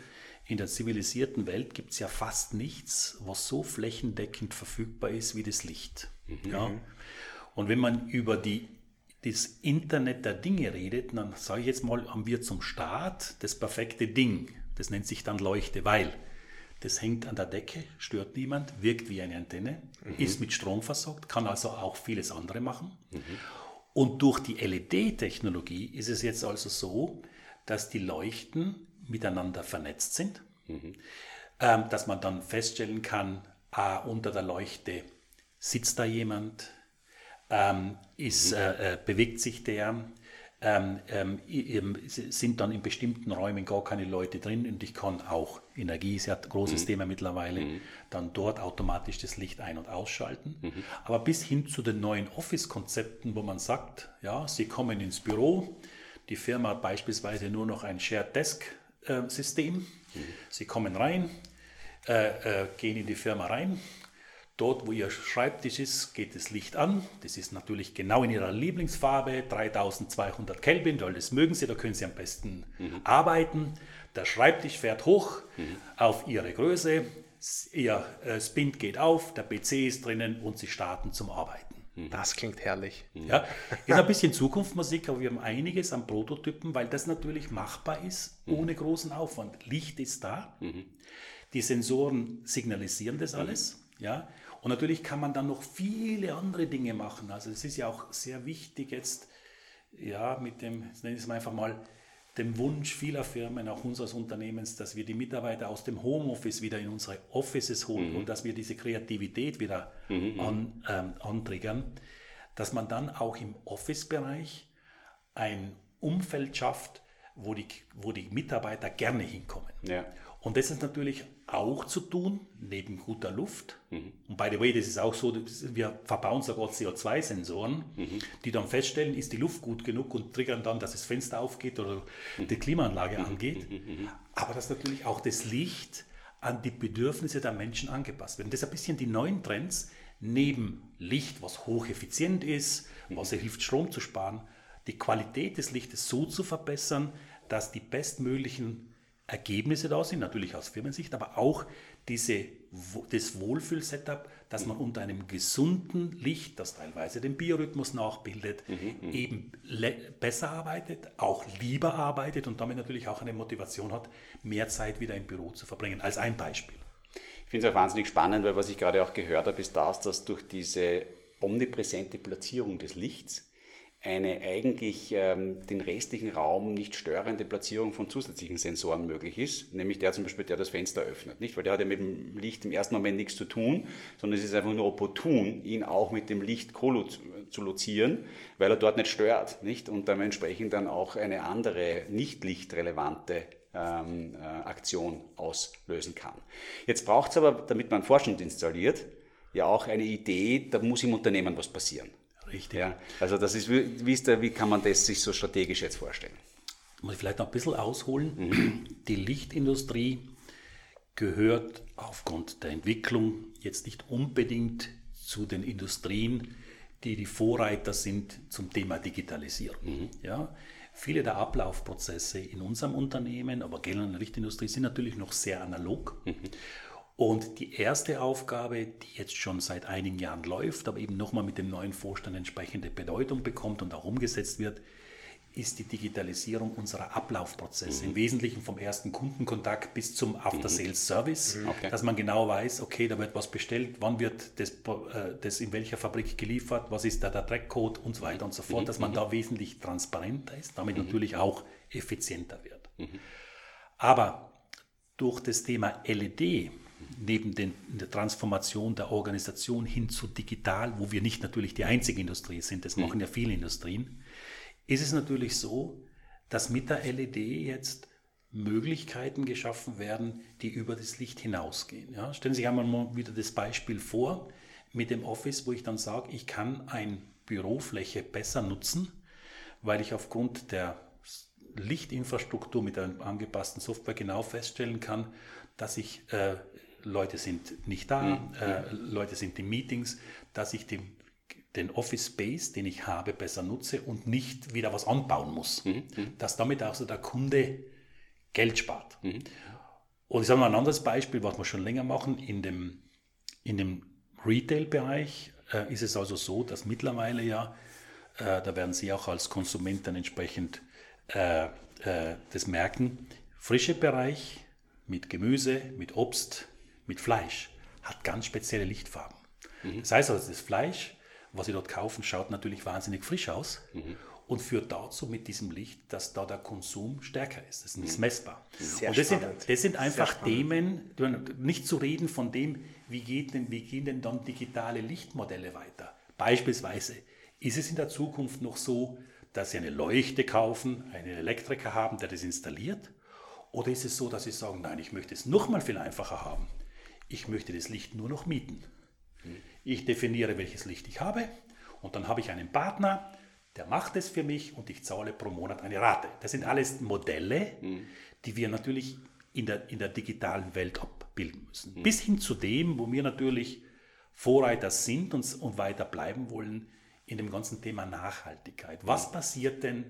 in der zivilisierten Welt gibt es ja fast nichts, was so flächendeckend verfügbar ist wie das Licht. Mhm. Ja? Und wenn man über die, das Internet der Dinge redet, dann sage ich jetzt mal, haben wir zum Start das perfekte Ding. Das nennt sich dann Leuchte, weil das hängt an der Decke, stört niemand, wirkt wie eine Antenne, mhm. ist mit Strom versorgt, kann also auch vieles andere machen. Mhm. Und durch die LED-Technologie ist es jetzt also so, dass die Leuchten miteinander vernetzt sind, mhm. ähm, dass man dann feststellen kann, ah, unter der Leuchte sitzt da jemand, ähm, ist, mhm. äh, äh, bewegt sich der, ähm, ähm, sind dann in bestimmten Räumen gar keine Leute drin und ich kann auch, Energie ist ja ein großes mhm. Thema mittlerweile, mhm. dann dort automatisch das Licht ein- und ausschalten. Mhm. Aber bis hin zu den neuen Office-Konzepten, wo man sagt, ja, Sie kommen ins Büro, die Firma hat beispielsweise nur noch ein Shared Desk-System, mhm. Sie kommen rein, äh, äh, gehen in die Firma rein, Dort, wo Ihr Schreibtisch ist, geht das Licht an. Das ist natürlich genau in Ihrer Lieblingsfarbe, 3200 Kelvin, weil das mögen Sie, da können Sie am besten mhm. arbeiten. Der Schreibtisch fährt hoch mhm. auf Ihre Größe, Ihr äh, Spind geht auf, der PC ist drinnen und Sie starten zum Arbeiten. Das klingt herrlich. Ja, ist ein bisschen Zukunftsmusik, aber wir haben einiges an Prototypen, weil das natürlich machbar ist, ohne großen Aufwand. Licht ist da, die Sensoren signalisieren das alles, ja, und natürlich kann man dann noch viele andere Dinge machen. Also es ist ja auch sehr wichtig jetzt, ja, mit dem, nenne ich es mal einfach mal, dem Wunsch vieler Firmen, auch unseres Unternehmens, dass wir die Mitarbeiter aus dem Homeoffice wieder in unsere Offices holen mhm. und dass wir diese Kreativität wieder mhm. an, ähm, antriggern, dass man dann auch im Office-Bereich ein Umfeld schafft, wo die, wo die Mitarbeiter gerne hinkommen. Ja. Und das ist natürlich auch zu tun, neben guter Luft. Mhm. Und by the way, das ist auch so, wir verbauen sogar CO2-Sensoren, mhm. die dann feststellen, ist die Luft gut genug und triggern dann, dass das Fenster aufgeht oder mhm. die Klimaanlage mhm. angeht. Mhm. Aber dass natürlich auch das Licht an die Bedürfnisse der Menschen angepasst wird. Und das ist ein bisschen die neuen Trends, neben Licht, was hocheffizient ist, was hilft, Strom zu sparen, die Qualität des Lichtes so zu verbessern, dass die bestmöglichen Ergebnisse da sind, natürlich aus Firmensicht, aber auch diese, das Wohlfühl-Setup, dass man unter einem gesunden Licht, das teilweise den Biorhythmus nachbildet, mhm, mhm. eben besser arbeitet, auch lieber arbeitet und damit natürlich auch eine Motivation hat, mehr Zeit wieder im Büro zu verbringen, als ein Beispiel. Ich finde es auch wahnsinnig spannend, weil was ich gerade auch gehört habe, ist das, dass durch diese omnipräsente Platzierung des Lichts eine eigentlich ähm, den restlichen Raum nicht störende Platzierung von zusätzlichen Sensoren möglich ist, nämlich der zum Beispiel, der das Fenster öffnet, nicht? Weil der hat ja mit dem Licht im ersten Moment nichts zu tun, sondern es ist einfach nur opportun, ihn auch mit dem Licht zu lozieren, weil er dort nicht stört, nicht? Und dementsprechend dann auch eine andere, nicht lichtrelevante ähm, äh, Aktion auslösen kann. Jetzt braucht es aber, damit man Vorstand installiert, ja auch eine Idee, da muss im Unternehmen was passieren. Richtig. Ja, also das ist, wie, ist der, wie kann man das sich so strategisch jetzt vorstellen? Muss ich vielleicht noch ein bisschen ausholen. Mhm. Die Lichtindustrie gehört aufgrund der Entwicklung jetzt nicht unbedingt zu den Industrien, die die Vorreiter sind zum Thema Digitalisierung. Mhm. Ja, viele der Ablaufprozesse in unserem Unternehmen, aber generell in der Lichtindustrie, sind natürlich noch sehr analog. Mhm. Und die erste Aufgabe, die jetzt schon seit einigen Jahren läuft, aber eben nochmal mit dem neuen Vorstand entsprechende Bedeutung bekommt und auch umgesetzt wird, ist die Digitalisierung unserer Ablaufprozesse. Mhm. Im Wesentlichen vom ersten Kundenkontakt bis zum After-Sales-Service, mhm. okay. dass man genau weiß, okay, da wird was bestellt, wann wird das, äh, das in welcher Fabrik geliefert, was ist da der Trackcode und so weiter und so fort, mhm. dass man mhm. da wesentlich transparenter ist, damit mhm. natürlich auch effizienter wird. Mhm. Aber durch das Thema LED, neben den, der Transformation der Organisation hin zu digital, wo wir nicht natürlich die einzige Industrie sind, das machen ja viele Industrien, ist es natürlich so, dass mit der LED jetzt Möglichkeiten geschaffen werden, die über das Licht hinausgehen. Ja, stellen Sie sich einmal mal wieder das Beispiel vor mit dem Office, wo ich dann sage, ich kann eine Bürofläche besser nutzen, weil ich aufgrund der Lichtinfrastruktur mit einer angepassten Software genau feststellen kann, dass ich äh, Leute sind nicht da, mhm. äh, Leute sind in Meetings, dass ich den, den Office Space, den ich habe, besser nutze und nicht wieder was anbauen muss. Mhm. mhm. Dass damit auch so der Kunde Geld spart. Mhm. Und ich sage mal ein anderes Beispiel, was wir schon länger machen, in dem, in dem Retail-Bereich äh, ist es also so, dass mittlerweile ja, äh, da werden Sie auch als Konsument dann entsprechend äh, äh das merken, frische Bereich mit Gemüse, mit Obst, mit Fleisch hat ganz spezielle Lichtfarben. Mhm. Das heißt also, das Fleisch, was Sie dort kaufen, schaut natürlich wahnsinnig frisch aus mhm. und führt dazu mit diesem Licht, dass da der Konsum stärker ist. Das ist mhm. messbar. Sehr und das sind, das sind einfach Themen, nicht zu reden von dem, wie, geht denn, wie gehen denn dann digitale Lichtmodelle weiter. Beispielsweise ist es in der Zukunft noch so, dass Sie eine Leuchte kaufen, einen Elektriker haben, der das installiert? Oder ist es so, dass Sie sagen, nein, ich möchte es noch mal viel einfacher haben ich möchte das Licht nur noch mieten. Ich definiere, welches Licht ich habe und dann habe ich einen Partner, der macht es für mich und ich zahle pro Monat eine Rate. Das sind alles Modelle, die wir natürlich in der, in der digitalen Welt abbilden müssen. Bis hin zu dem, wo wir natürlich Vorreiter sind und, und weiter bleiben wollen in dem ganzen Thema Nachhaltigkeit. Was passiert denn,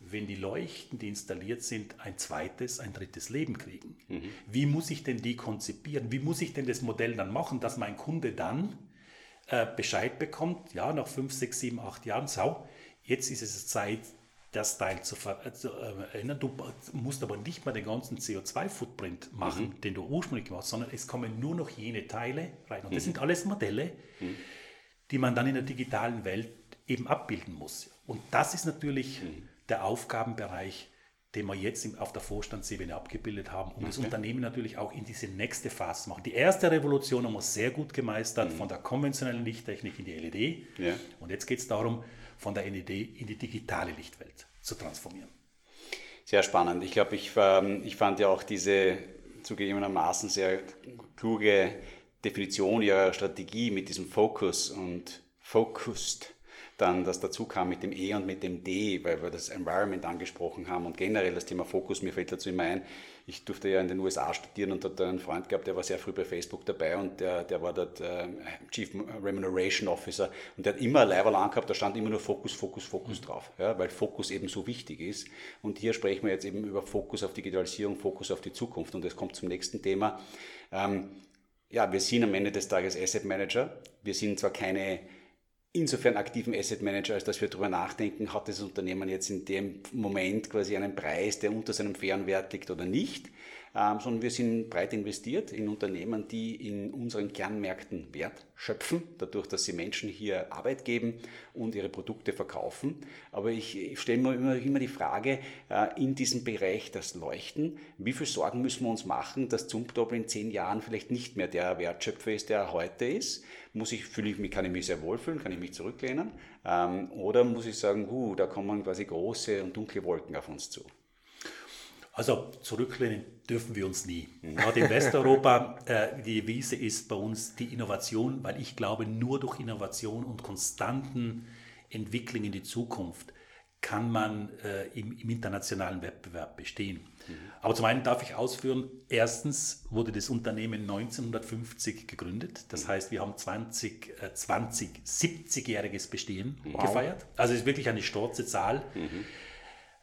wenn die Leuchten, die installiert sind, ein zweites, ein drittes Leben kriegen. Mhm. Wie muss ich denn die konzipieren? Wie muss ich denn das Modell dann machen, dass mein Kunde dann äh, Bescheid bekommt, ja, nach 5, 6, 7, 8 Jahren, so, jetzt ist es Zeit, das Teil zu verändern. Du musst aber nicht mal den ganzen CO2-Footprint machen, mhm. den du ursprünglich gemacht hast, sondern es kommen nur noch jene Teile rein. Und das mhm. sind alles Modelle, mhm. die man dann in der digitalen Welt eben abbilden muss. Und das ist natürlich mhm. Der Aufgabenbereich, den wir jetzt auf der Vorstandsebene abgebildet haben, um okay. das Unternehmen natürlich auch in diese nächste Phase zu machen. Die erste Revolution haben wir sehr gut gemeistert, mhm. von der konventionellen Lichttechnik in die LED. Ja. Und jetzt geht es darum, von der LED in die digitale Lichtwelt zu transformieren. Sehr spannend. Ich glaube, ich, ähm, ich fand ja auch diese zugegebenermaßen sehr kluge Definition ihrer Strategie mit diesem Focus und Focused dann das dazu kam mit dem E und mit dem D, weil wir das Environment angesprochen haben und generell das Thema Fokus, mir fällt dazu immer ein, ich durfte ja in den USA studieren und hatte einen Freund gehabt, der war sehr früh bei Facebook dabei und der, der war dort äh, Chief Remuneration Officer und der hat immer Leiberl angehabt, da stand immer nur Fokus, Fokus, Fokus mhm. drauf, ja, weil Fokus eben so wichtig ist und hier sprechen wir jetzt eben über Fokus auf Digitalisierung, Fokus auf die Zukunft und das kommt zum nächsten Thema. Ähm, ja, wir sind am Ende des Tages Asset Manager. Wir sind zwar keine insofern aktiven Asset Manager, als dass wir darüber nachdenken, hat das Unternehmen jetzt in dem Moment quasi einen Preis, der unter seinem fairen Wert liegt oder nicht ähm, sondern wir sind breit investiert in Unternehmen, die in unseren Kernmärkten Wert schöpfen, dadurch, dass sie Menschen hier Arbeit geben und ihre Produkte verkaufen. Aber ich, ich stelle mir immer, immer die Frage, äh, in diesem Bereich das Leuchten, wie viel Sorgen müssen wir uns machen, dass Zumtobel in zehn Jahren vielleicht nicht mehr der Wertschöpfer ist, der er heute ist? Muss ich, fühle ich mich, kann ich mich sehr wohlfühlen, kann ich mich zurücklehnen? Ähm, oder muss ich sagen, uh, da kommen quasi große und dunkle Wolken auf uns zu? Also zurücklehnen dürfen wir uns nie. Gerade in Westeuropa, äh, die Devise ist bei uns die Innovation, weil ich glaube, nur durch Innovation und konstanten Entwicklung in die Zukunft kann man äh, im, im, internationalen Wettbewerb bestehen. Mhm. Aber zum einen darf ich ausführen, erstens wurde das Unternehmen 1950 gegründet. Das mhm. heißt, wir haben 20, äh, 20 70-jähriges Bestehen wow. gefeiert. Also es ist wirklich eine stolze Zahl. Mhm.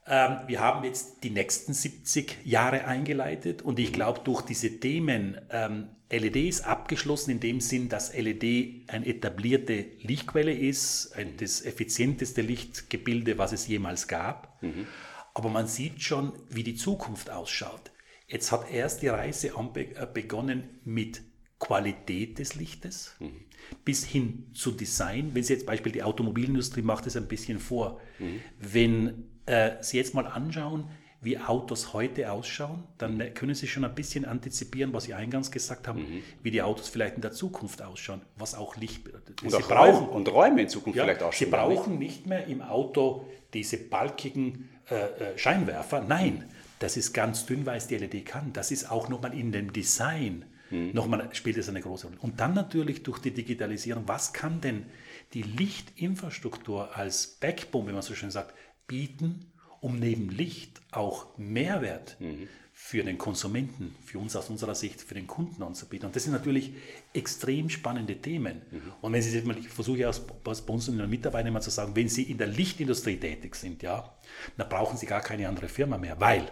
Ähm, wir haben jetzt die nächsten 70 Jahre eingeleitet und ich glaube, durch diese Themen, ähm, LED ist abgeschlossen in dem Sinn, dass LED eine etablierte Lichtquelle ist, das effizienteste Lichtgebilde, was es jemals gab. Mhm. Aber man sieht schon, wie die Zukunft ausschaut. Jetzt hat erst die Reise äh, begonnen mit Qualität des Lichtes mhm. bis hin zu Design. Wenn Sie jetzt Beispiel die Automobilindustrie macht es ein bisschen vor. Mhm. Wenn äh, Sie jetzt mal anschauen, wie Autos heute ausschauen, dann können Sie schon ein bisschen antizipieren, was Sie eingangs gesagt haben, mhm. wie die Autos vielleicht in der Zukunft ausschauen, was auch Licht und Sie auch brauchen und Räume in Zukunft ja, vielleicht auch. Sie brauchen nicht mehr im Auto diese balkigen äh, äh, Scheinwerfer. Nein, das ist ganz dünn, weil es die LED kann. Das ist auch nochmal in dem Design mhm. nochmal spielt es eine große Rolle. Und dann natürlich durch die Digitalisierung, was kann denn die Lichtinfrastruktur als Backbone, wie man so schön sagt, bieten, um neben Licht auch Mehrwert mhm. für den Konsumenten, für uns aus unserer Sicht, für den Kunden anzubieten. Und das sind natürlich extrem spannende Themen. Mhm. Und wenn Sie jetzt mal, ich versuche ja bei uns und den Mitarbeitern immer zu sagen, wenn Sie in der Lichtindustrie tätig sind, ja, dann brauchen Sie gar keine andere Firma mehr, weil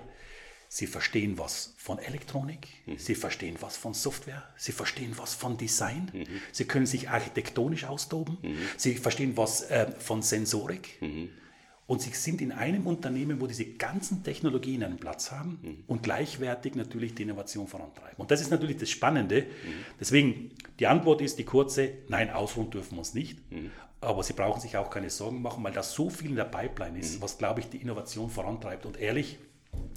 Sie verstehen was von Elektronik, mhm. Sie verstehen was von Software, Sie verstehen was von Design, mhm. Sie können sich architektonisch austoben, mhm. Sie verstehen was äh, von Sensorik. Und sie sind in einem Unternehmen, wo diese ganzen Technologien einen Platz haben mhm. und gleichwertig natürlich die Innovation vorantreiben. Und das ist natürlich das Spannende. Mhm. Deswegen, die Antwort ist die kurze, nein, ausruhen dürfen wir uns nicht. Mhm. Aber Sie brauchen sich auch keine Sorgen machen, weil da so viel in der Pipeline ist, mhm. was, glaube ich, die Innovation vorantreibt. Und ehrlich,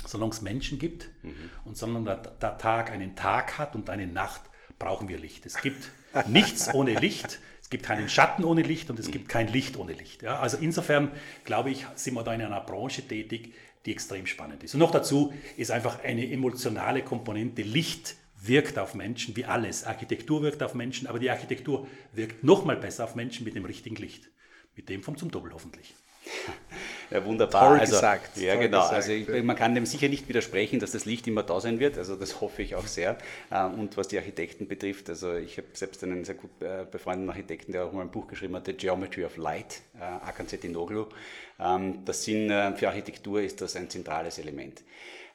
solange es Menschen gibt mhm. und solange der, der Tag einen Tag hat und eine Nacht, brauchen wir Licht. Es gibt nichts ohne Licht. Es gibt keinen Schatten ohne Licht und es gibt kein Licht ohne Licht. Ja, also insofern glaube ich, sind wir da in einer Branche tätig, die extrem spannend ist. Und noch dazu ist einfach eine emotionale Komponente. Licht wirkt auf Menschen wie alles. Architektur wirkt auf Menschen, aber die Architektur wirkt noch mal besser auf Menschen mit dem richtigen Licht. Mit dem vom zum Doppel hoffentlich. Ja, wunderbar. Toll also, gesagt. Ja, Toll genau. Gesagt. Also ich, man kann dem sicher nicht widersprechen, dass das Licht immer da sein wird. Also das hoffe ich auch sehr. Ähm, und was die Architekten betrifft, also ich habe selbst einen sehr gut äh, befreundeten Architekten, der auch mal ein Buch geschrieben hat, The Geometry of Light, äh, Akan Zettinoglu. Ähm, das sind, äh, für Architektur ist das ein zentrales Element.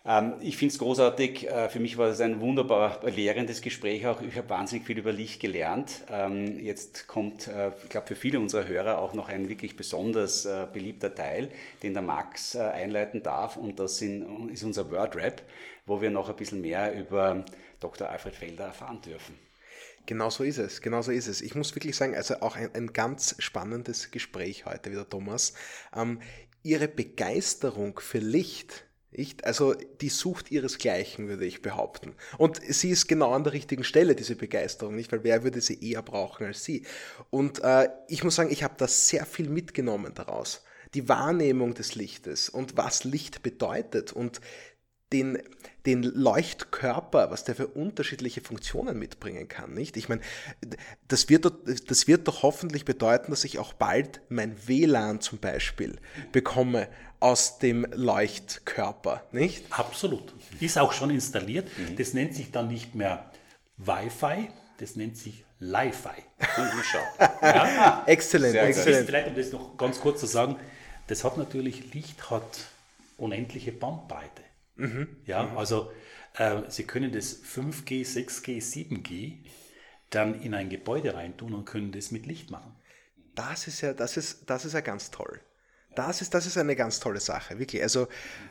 Ähm, ich finde es großartig. Äh, für mich war es ein wunderbar lehrendes Gespräch auch. Ich habe wahnsinnig viel über Licht gelernt. Ähm, jetzt kommt, äh, ich glaube, für viele unserer Hörer auch noch ein wirklich besonders äh, beliebter Teil, den der Max einleiten darf. Und das ist unser Word-Rap, wo wir noch ein bisschen mehr über Dr. Alfred Felder erfahren dürfen. Genau so ist es, genau so ist es. Ich muss wirklich sagen, also auch ein, ein ganz spannendes Gespräch heute wieder, Thomas. Ähm, Ihre Begeisterung für Licht, nicht? Also die sucht ihresgleichen, würde ich behaupten. Und sie ist genau an der richtigen Stelle, diese Begeisterung, nicht? Weil wer würde sie eher brauchen als sie? Und äh, ich muss sagen, ich habe da sehr viel mitgenommen daraus. Die Wahrnehmung des Lichtes und was Licht bedeutet und den, den Leuchtkörper, was der für unterschiedliche Funktionen mitbringen kann, nicht? Ich meine, das wird, das wird doch hoffentlich bedeuten, dass ich auch bald mein WLAN zum Beispiel bekomme aus dem Leuchtkörper, nicht? Absolut. Ist auch schon installiert. Mhm. Das nennt sich dann nicht mehr Wi-Fi, das nennt sich Li-Fi. ja? Exzellent, exzellent. Vielleicht, um das noch ganz kurz zu sagen, das hat natürlich, Licht hat unendliche Bandbreite. Mhm. Ja, mhm. also äh, Sie können das 5G, 6G, 7G dann in ein Gebäude reintun und können das mit Licht machen. Das ist ja, das ist, das ist ja ganz toll. Das ist, das ist eine ganz tolle Sache, wirklich. Also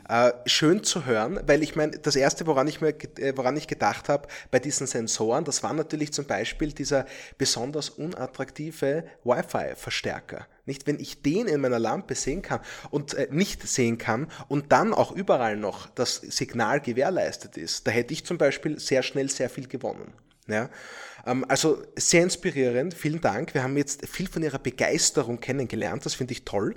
äh, schön zu hören, weil ich meine, das Erste, woran ich, mir, äh, woran ich gedacht habe bei diesen Sensoren, das war natürlich zum Beispiel dieser besonders unattraktive Wi-Fi-Verstärker. Nicht, wenn ich den in meiner Lampe sehen kann und äh, nicht sehen kann und dann auch überall noch das Signal gewährleistet ist, da hätte ich zum Beispiel sehr schnell sehr viel gewonnen. Ja? Ähm, also sehr inspirierend, vielen Dank. Wir haben jetzt viel von Ihrer Begeisterung kennengelernt, das finde ich toll.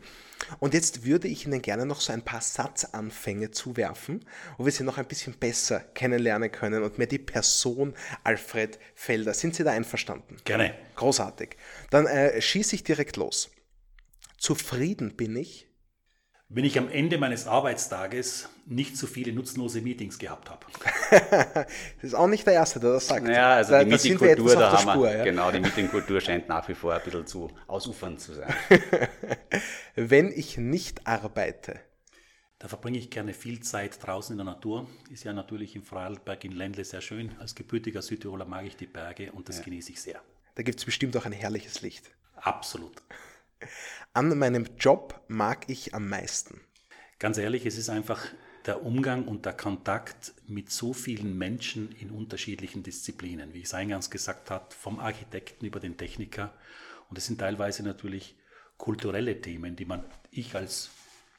Und jetzt würde ich Ihnen gerne noch so ein paar Satzanfänge zuwerfen, wo wir Sie noch ein bisschen besser kennenlernen können und mehr die Person Alfred Felder. Sind Sie da einverstanden? Gerne. Großartig. Dann äh, schieße ich direkt los. Zufrieden bin ich, wenn ich am Ende meines Arbeitstages nicht so viele nutzlose Meetings gehabt habe. das ist auch nicht der Erste, der das sagt. Ja, also da, die Meetingkultur, da haben Spur, wir, ja? genau, die Meetingkultur scheint nach wie vor ein bisschen zu ausufernd zu sein. Wenn ich nicht arbeite. Da verbringe ich gerne viel Zeit draußen in der Natur. Ist ja natürlich im Vorarlberg in Ländle sehr schön. Als gebürtiger Südtiroler mag ich die Berge und das ja. genieße ich sehr. Da gibt es bestimmt auch ein herrliches Licht. Absolut. An meinem Job mag ich am meisten? Ganz ehrlich, es ist einfach der Umgang und der Kontakt mit so vielen Menschen in unterschiedlichen Disziplinen, wie ich es eingangs gesagt habe, vom Architekten über den Techniker. Und es sind teilweise natürlich kulturelle Themen, die man, ich als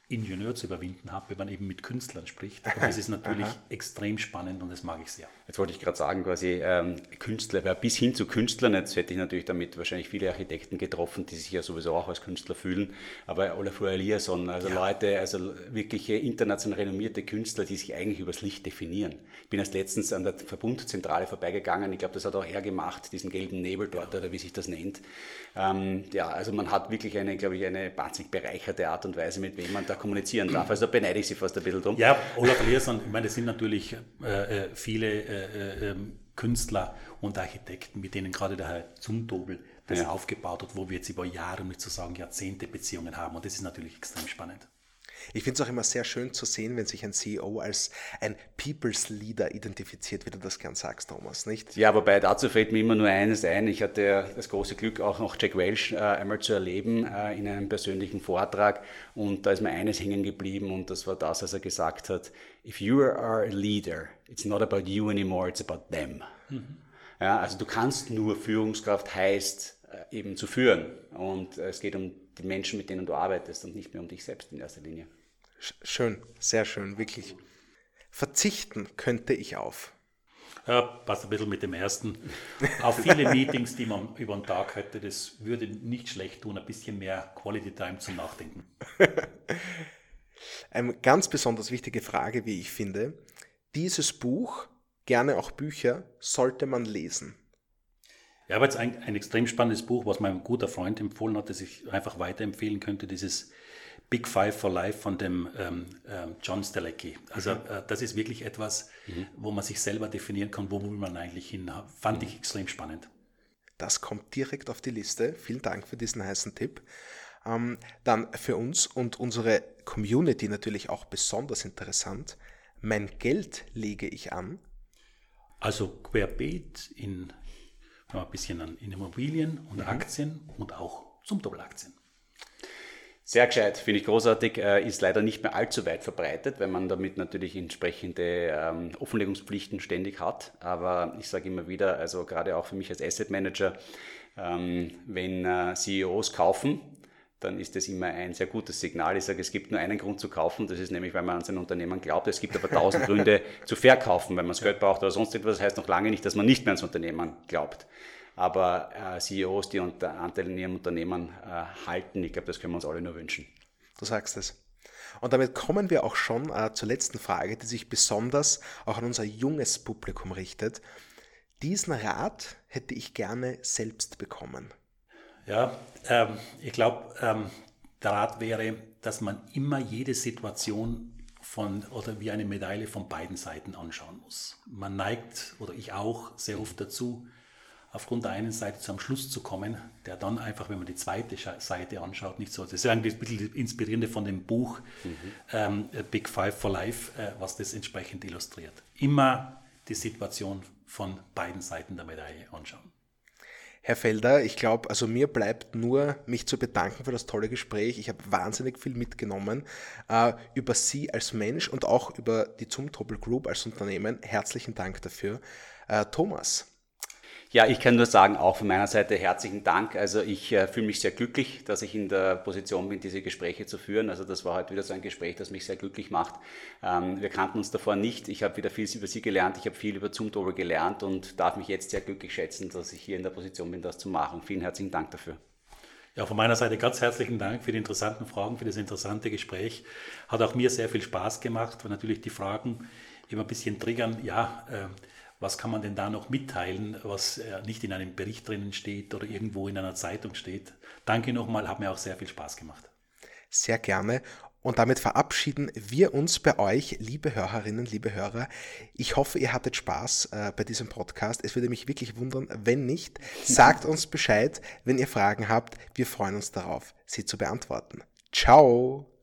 Ingenieur zu überwinden habe, wenn man eben mit Künstlern spricht. Und das ist natürlich extrem spannend und das mag ich sehr. Jetzt wollte ich gerade sagen, quasi ähm, Künstler, bis hin zu Künstlern, jetzt hätte ich natürlich damit wahrscheinlich viele Architekten getroffen, die sich ja sowieso auch als Künstler fühlen, aber Olafur Eliasson, also ja. Leute, also wirklich international renommierte Künstler, die sich eigentlich übers Licht definieren. Ich bin erst letztens an der Verbundzentrale vorbeigegangen, ich glaube, das hat auch er gemacht, diesen gelben Nebel dort oder wie sich das nennt. Ähm, ja, also man hat wirklich eine, glaube ich, eine wahnsinnig bereicherte Art und Weise, mit wem man da kommunizieren darf. Also da beneide ich Sie fast ein bisschen drum. Ja, Olaf Eliasson, ich meine, es sind natürlich äh, äh viele äh, äh, Künstler und Architekten, mit denen gerade der Herr Zumtobel das ja. aufgebaut hat, wo wir jetzt über Jahre, um nicht zu sagen Jahrzehnte Beziehungen haben. Und das ist natürlich extrem spannend. Ich finde es auch immer sehr schön zu sehen, wenn sich ein CEO als ein People's Leader identifiziert, wie du das gern sagst, Thomas, nicht? Ja, wobei dazu fällt mir immer nur eines ein. Ich hatte das große Glück, auch noch Jack Welch äh, einmal zu erleben äh, in einem persönlichen Vortrag und da ist mir eines hängen geblieben und das war das, was er gesagt hat, if you are a leader, it's not about you anymore, it's about them. Mhm. Ja, also du kannst nur Führungskraft heißt äh, eben zu führen und es geht um die Menschen, mit denen du arbeitest und nicht mehr um dich selbst in erster Linie. Schön, sehr schön, wirklich. Verzichten könnte ich auf. Ja, passt ein bisschen mit dem ersten. Auf viele Meetings, die man über den Tag hätte, das würde nicht schlecht tun, ein bisschen mehr Quality Time zum Nachdenken. Eine ganz besonders wichtige Frage, wie ich finde. Dieses Buch, gerne auch Bücher, sollte man lesen. Ja, aber jetzt ein, ein extrem spannendes Buch, was mein guter Freund empfohlen hat, das ich einfach weiterempfehlen könnte, dieses Big Five for Life von dem ähm, ähm, John Stelecki. Also mhm. äh, das ist wirklich etwas, mhm. wo man sich selber definieren kann, wo will man eigentlich hin. Fand mhm. ich extrem spannend. Das kommt direkt auf die Liste. Vielen Dank für diesen heißen Tipp. Ähm, dann für uns und unsere Community natürlich auch besonders interessant. Mein Geld lege ich an. Also querbeet in ein bisschen an, in Immobilien und mhm. Aktien und auch zum Doppelaktien. Sehr gescheit, finde ich großartig, äh, ist leider nicht mehr allzu weit verbreitet, weil man damit natürlich entsprechende ähm, Offenlegungspflichten ständig hat. Aber ich sage immer wieder, also gerade auch für mich als Asset Manager, ähm, wenn äh, CEOs kaufen, dann ist das immer ein sehr gutes Signal. Ich sage, es gibt nur einen Grund zu kaufen, das ist nämlich, weil man an sein Unternehmen glaubt. Es gibt aber tausend Gründe zu verkaufen, wenn man das Geld braucht oder sonst etwas. Das heißt noch lange nicht, dass man nicht mehr ans Unternehmen glaubt. Aber äh, CEOs, die unter Anteile in ihrem Unternehmen äh, halten, ich glaube, das können wir uns alle nur wünschen. Du sagst es. Und damit kommen wir auch schon äh, zur letzten Frage, die sich besonders auch an unser junges Publikum richtet. Diesen Rat hätte ich gerne selbst bekommen. Ja, ähm, ich glaube, ähm, der Rat wäre, dass man immer jede Situation von oder wie eine Medaille von beiden Seiten anschauen muss. Man neigt, oder ich auch, sehr oft dazu, aufgrund der einen Seite zu einem Schluss zu kommen, der dann einfach, wenn man die zweite Seite anschaut, nicht so. Das ist eigentlich ein bisschen inspirierende von dem Buch mhm. ähm, Big Five for Life, äh, was das entsprechend illustriert. Immer die Situation von beiden Seiten der Medaille anschauen. Herr Felder, ich glaube, also mir bleibt nur, mich zu bedanken für das tolle Gespräch. Ich habe wahnsinnig viel mitgenommen äh, über Sie als Mensch und auch über die Zumtobel Group als Unternehmen. Herzlichen Dank dafür. Äh, Thomas, ja, ich kann nur sagen, auch von meiner Seite herzlichen Dank. Also ich äh, fühle mich sehr glücklich, dass ich in der Position bin, diese Gespräche zu führen. Also das war heute wieder so ein Gespräch, das mich sehr glücklich macht. Ähm, wir kannten uns davor nicht. Ich habe wieder viel über Sie gelernt. Ich habe viel über Zoomtober gelernt und darf mich jetzt sehr glücklich schätzen, dass ich hier in der Position bin, das zu machen. Vielen herzlichen Dank dafür. Ja, von meiner Seite ganz herzlichen Dank für die interessanten Fragen, für das interessante Gespräch. Hat auch mir sehr viel Spaß gemacht, weil natürlich die Fragen immer ein bisschen triggern. Ja, äh, was kann man denn da noch mitteilen, was äh, nicht in einem Bericht drinnen steht oder irgendwo in einer Zeitung steht. Danke nochmal, hat mir auch sehr viel Spaß gemacht. Sehr gerne. Und damit verabschieden wir uns bei euch, liebe Hörerinnen, liebe Hörer. Ich hoffe, ihr hattet Spaß äh, bei diesem Podcast. Es würde mich wirklich wundern, wenn nicht. Sagt uns Bescheid, wenn ihr Fragen habt. Wir freuen uns darauf, sie zu beantworten. Ciao!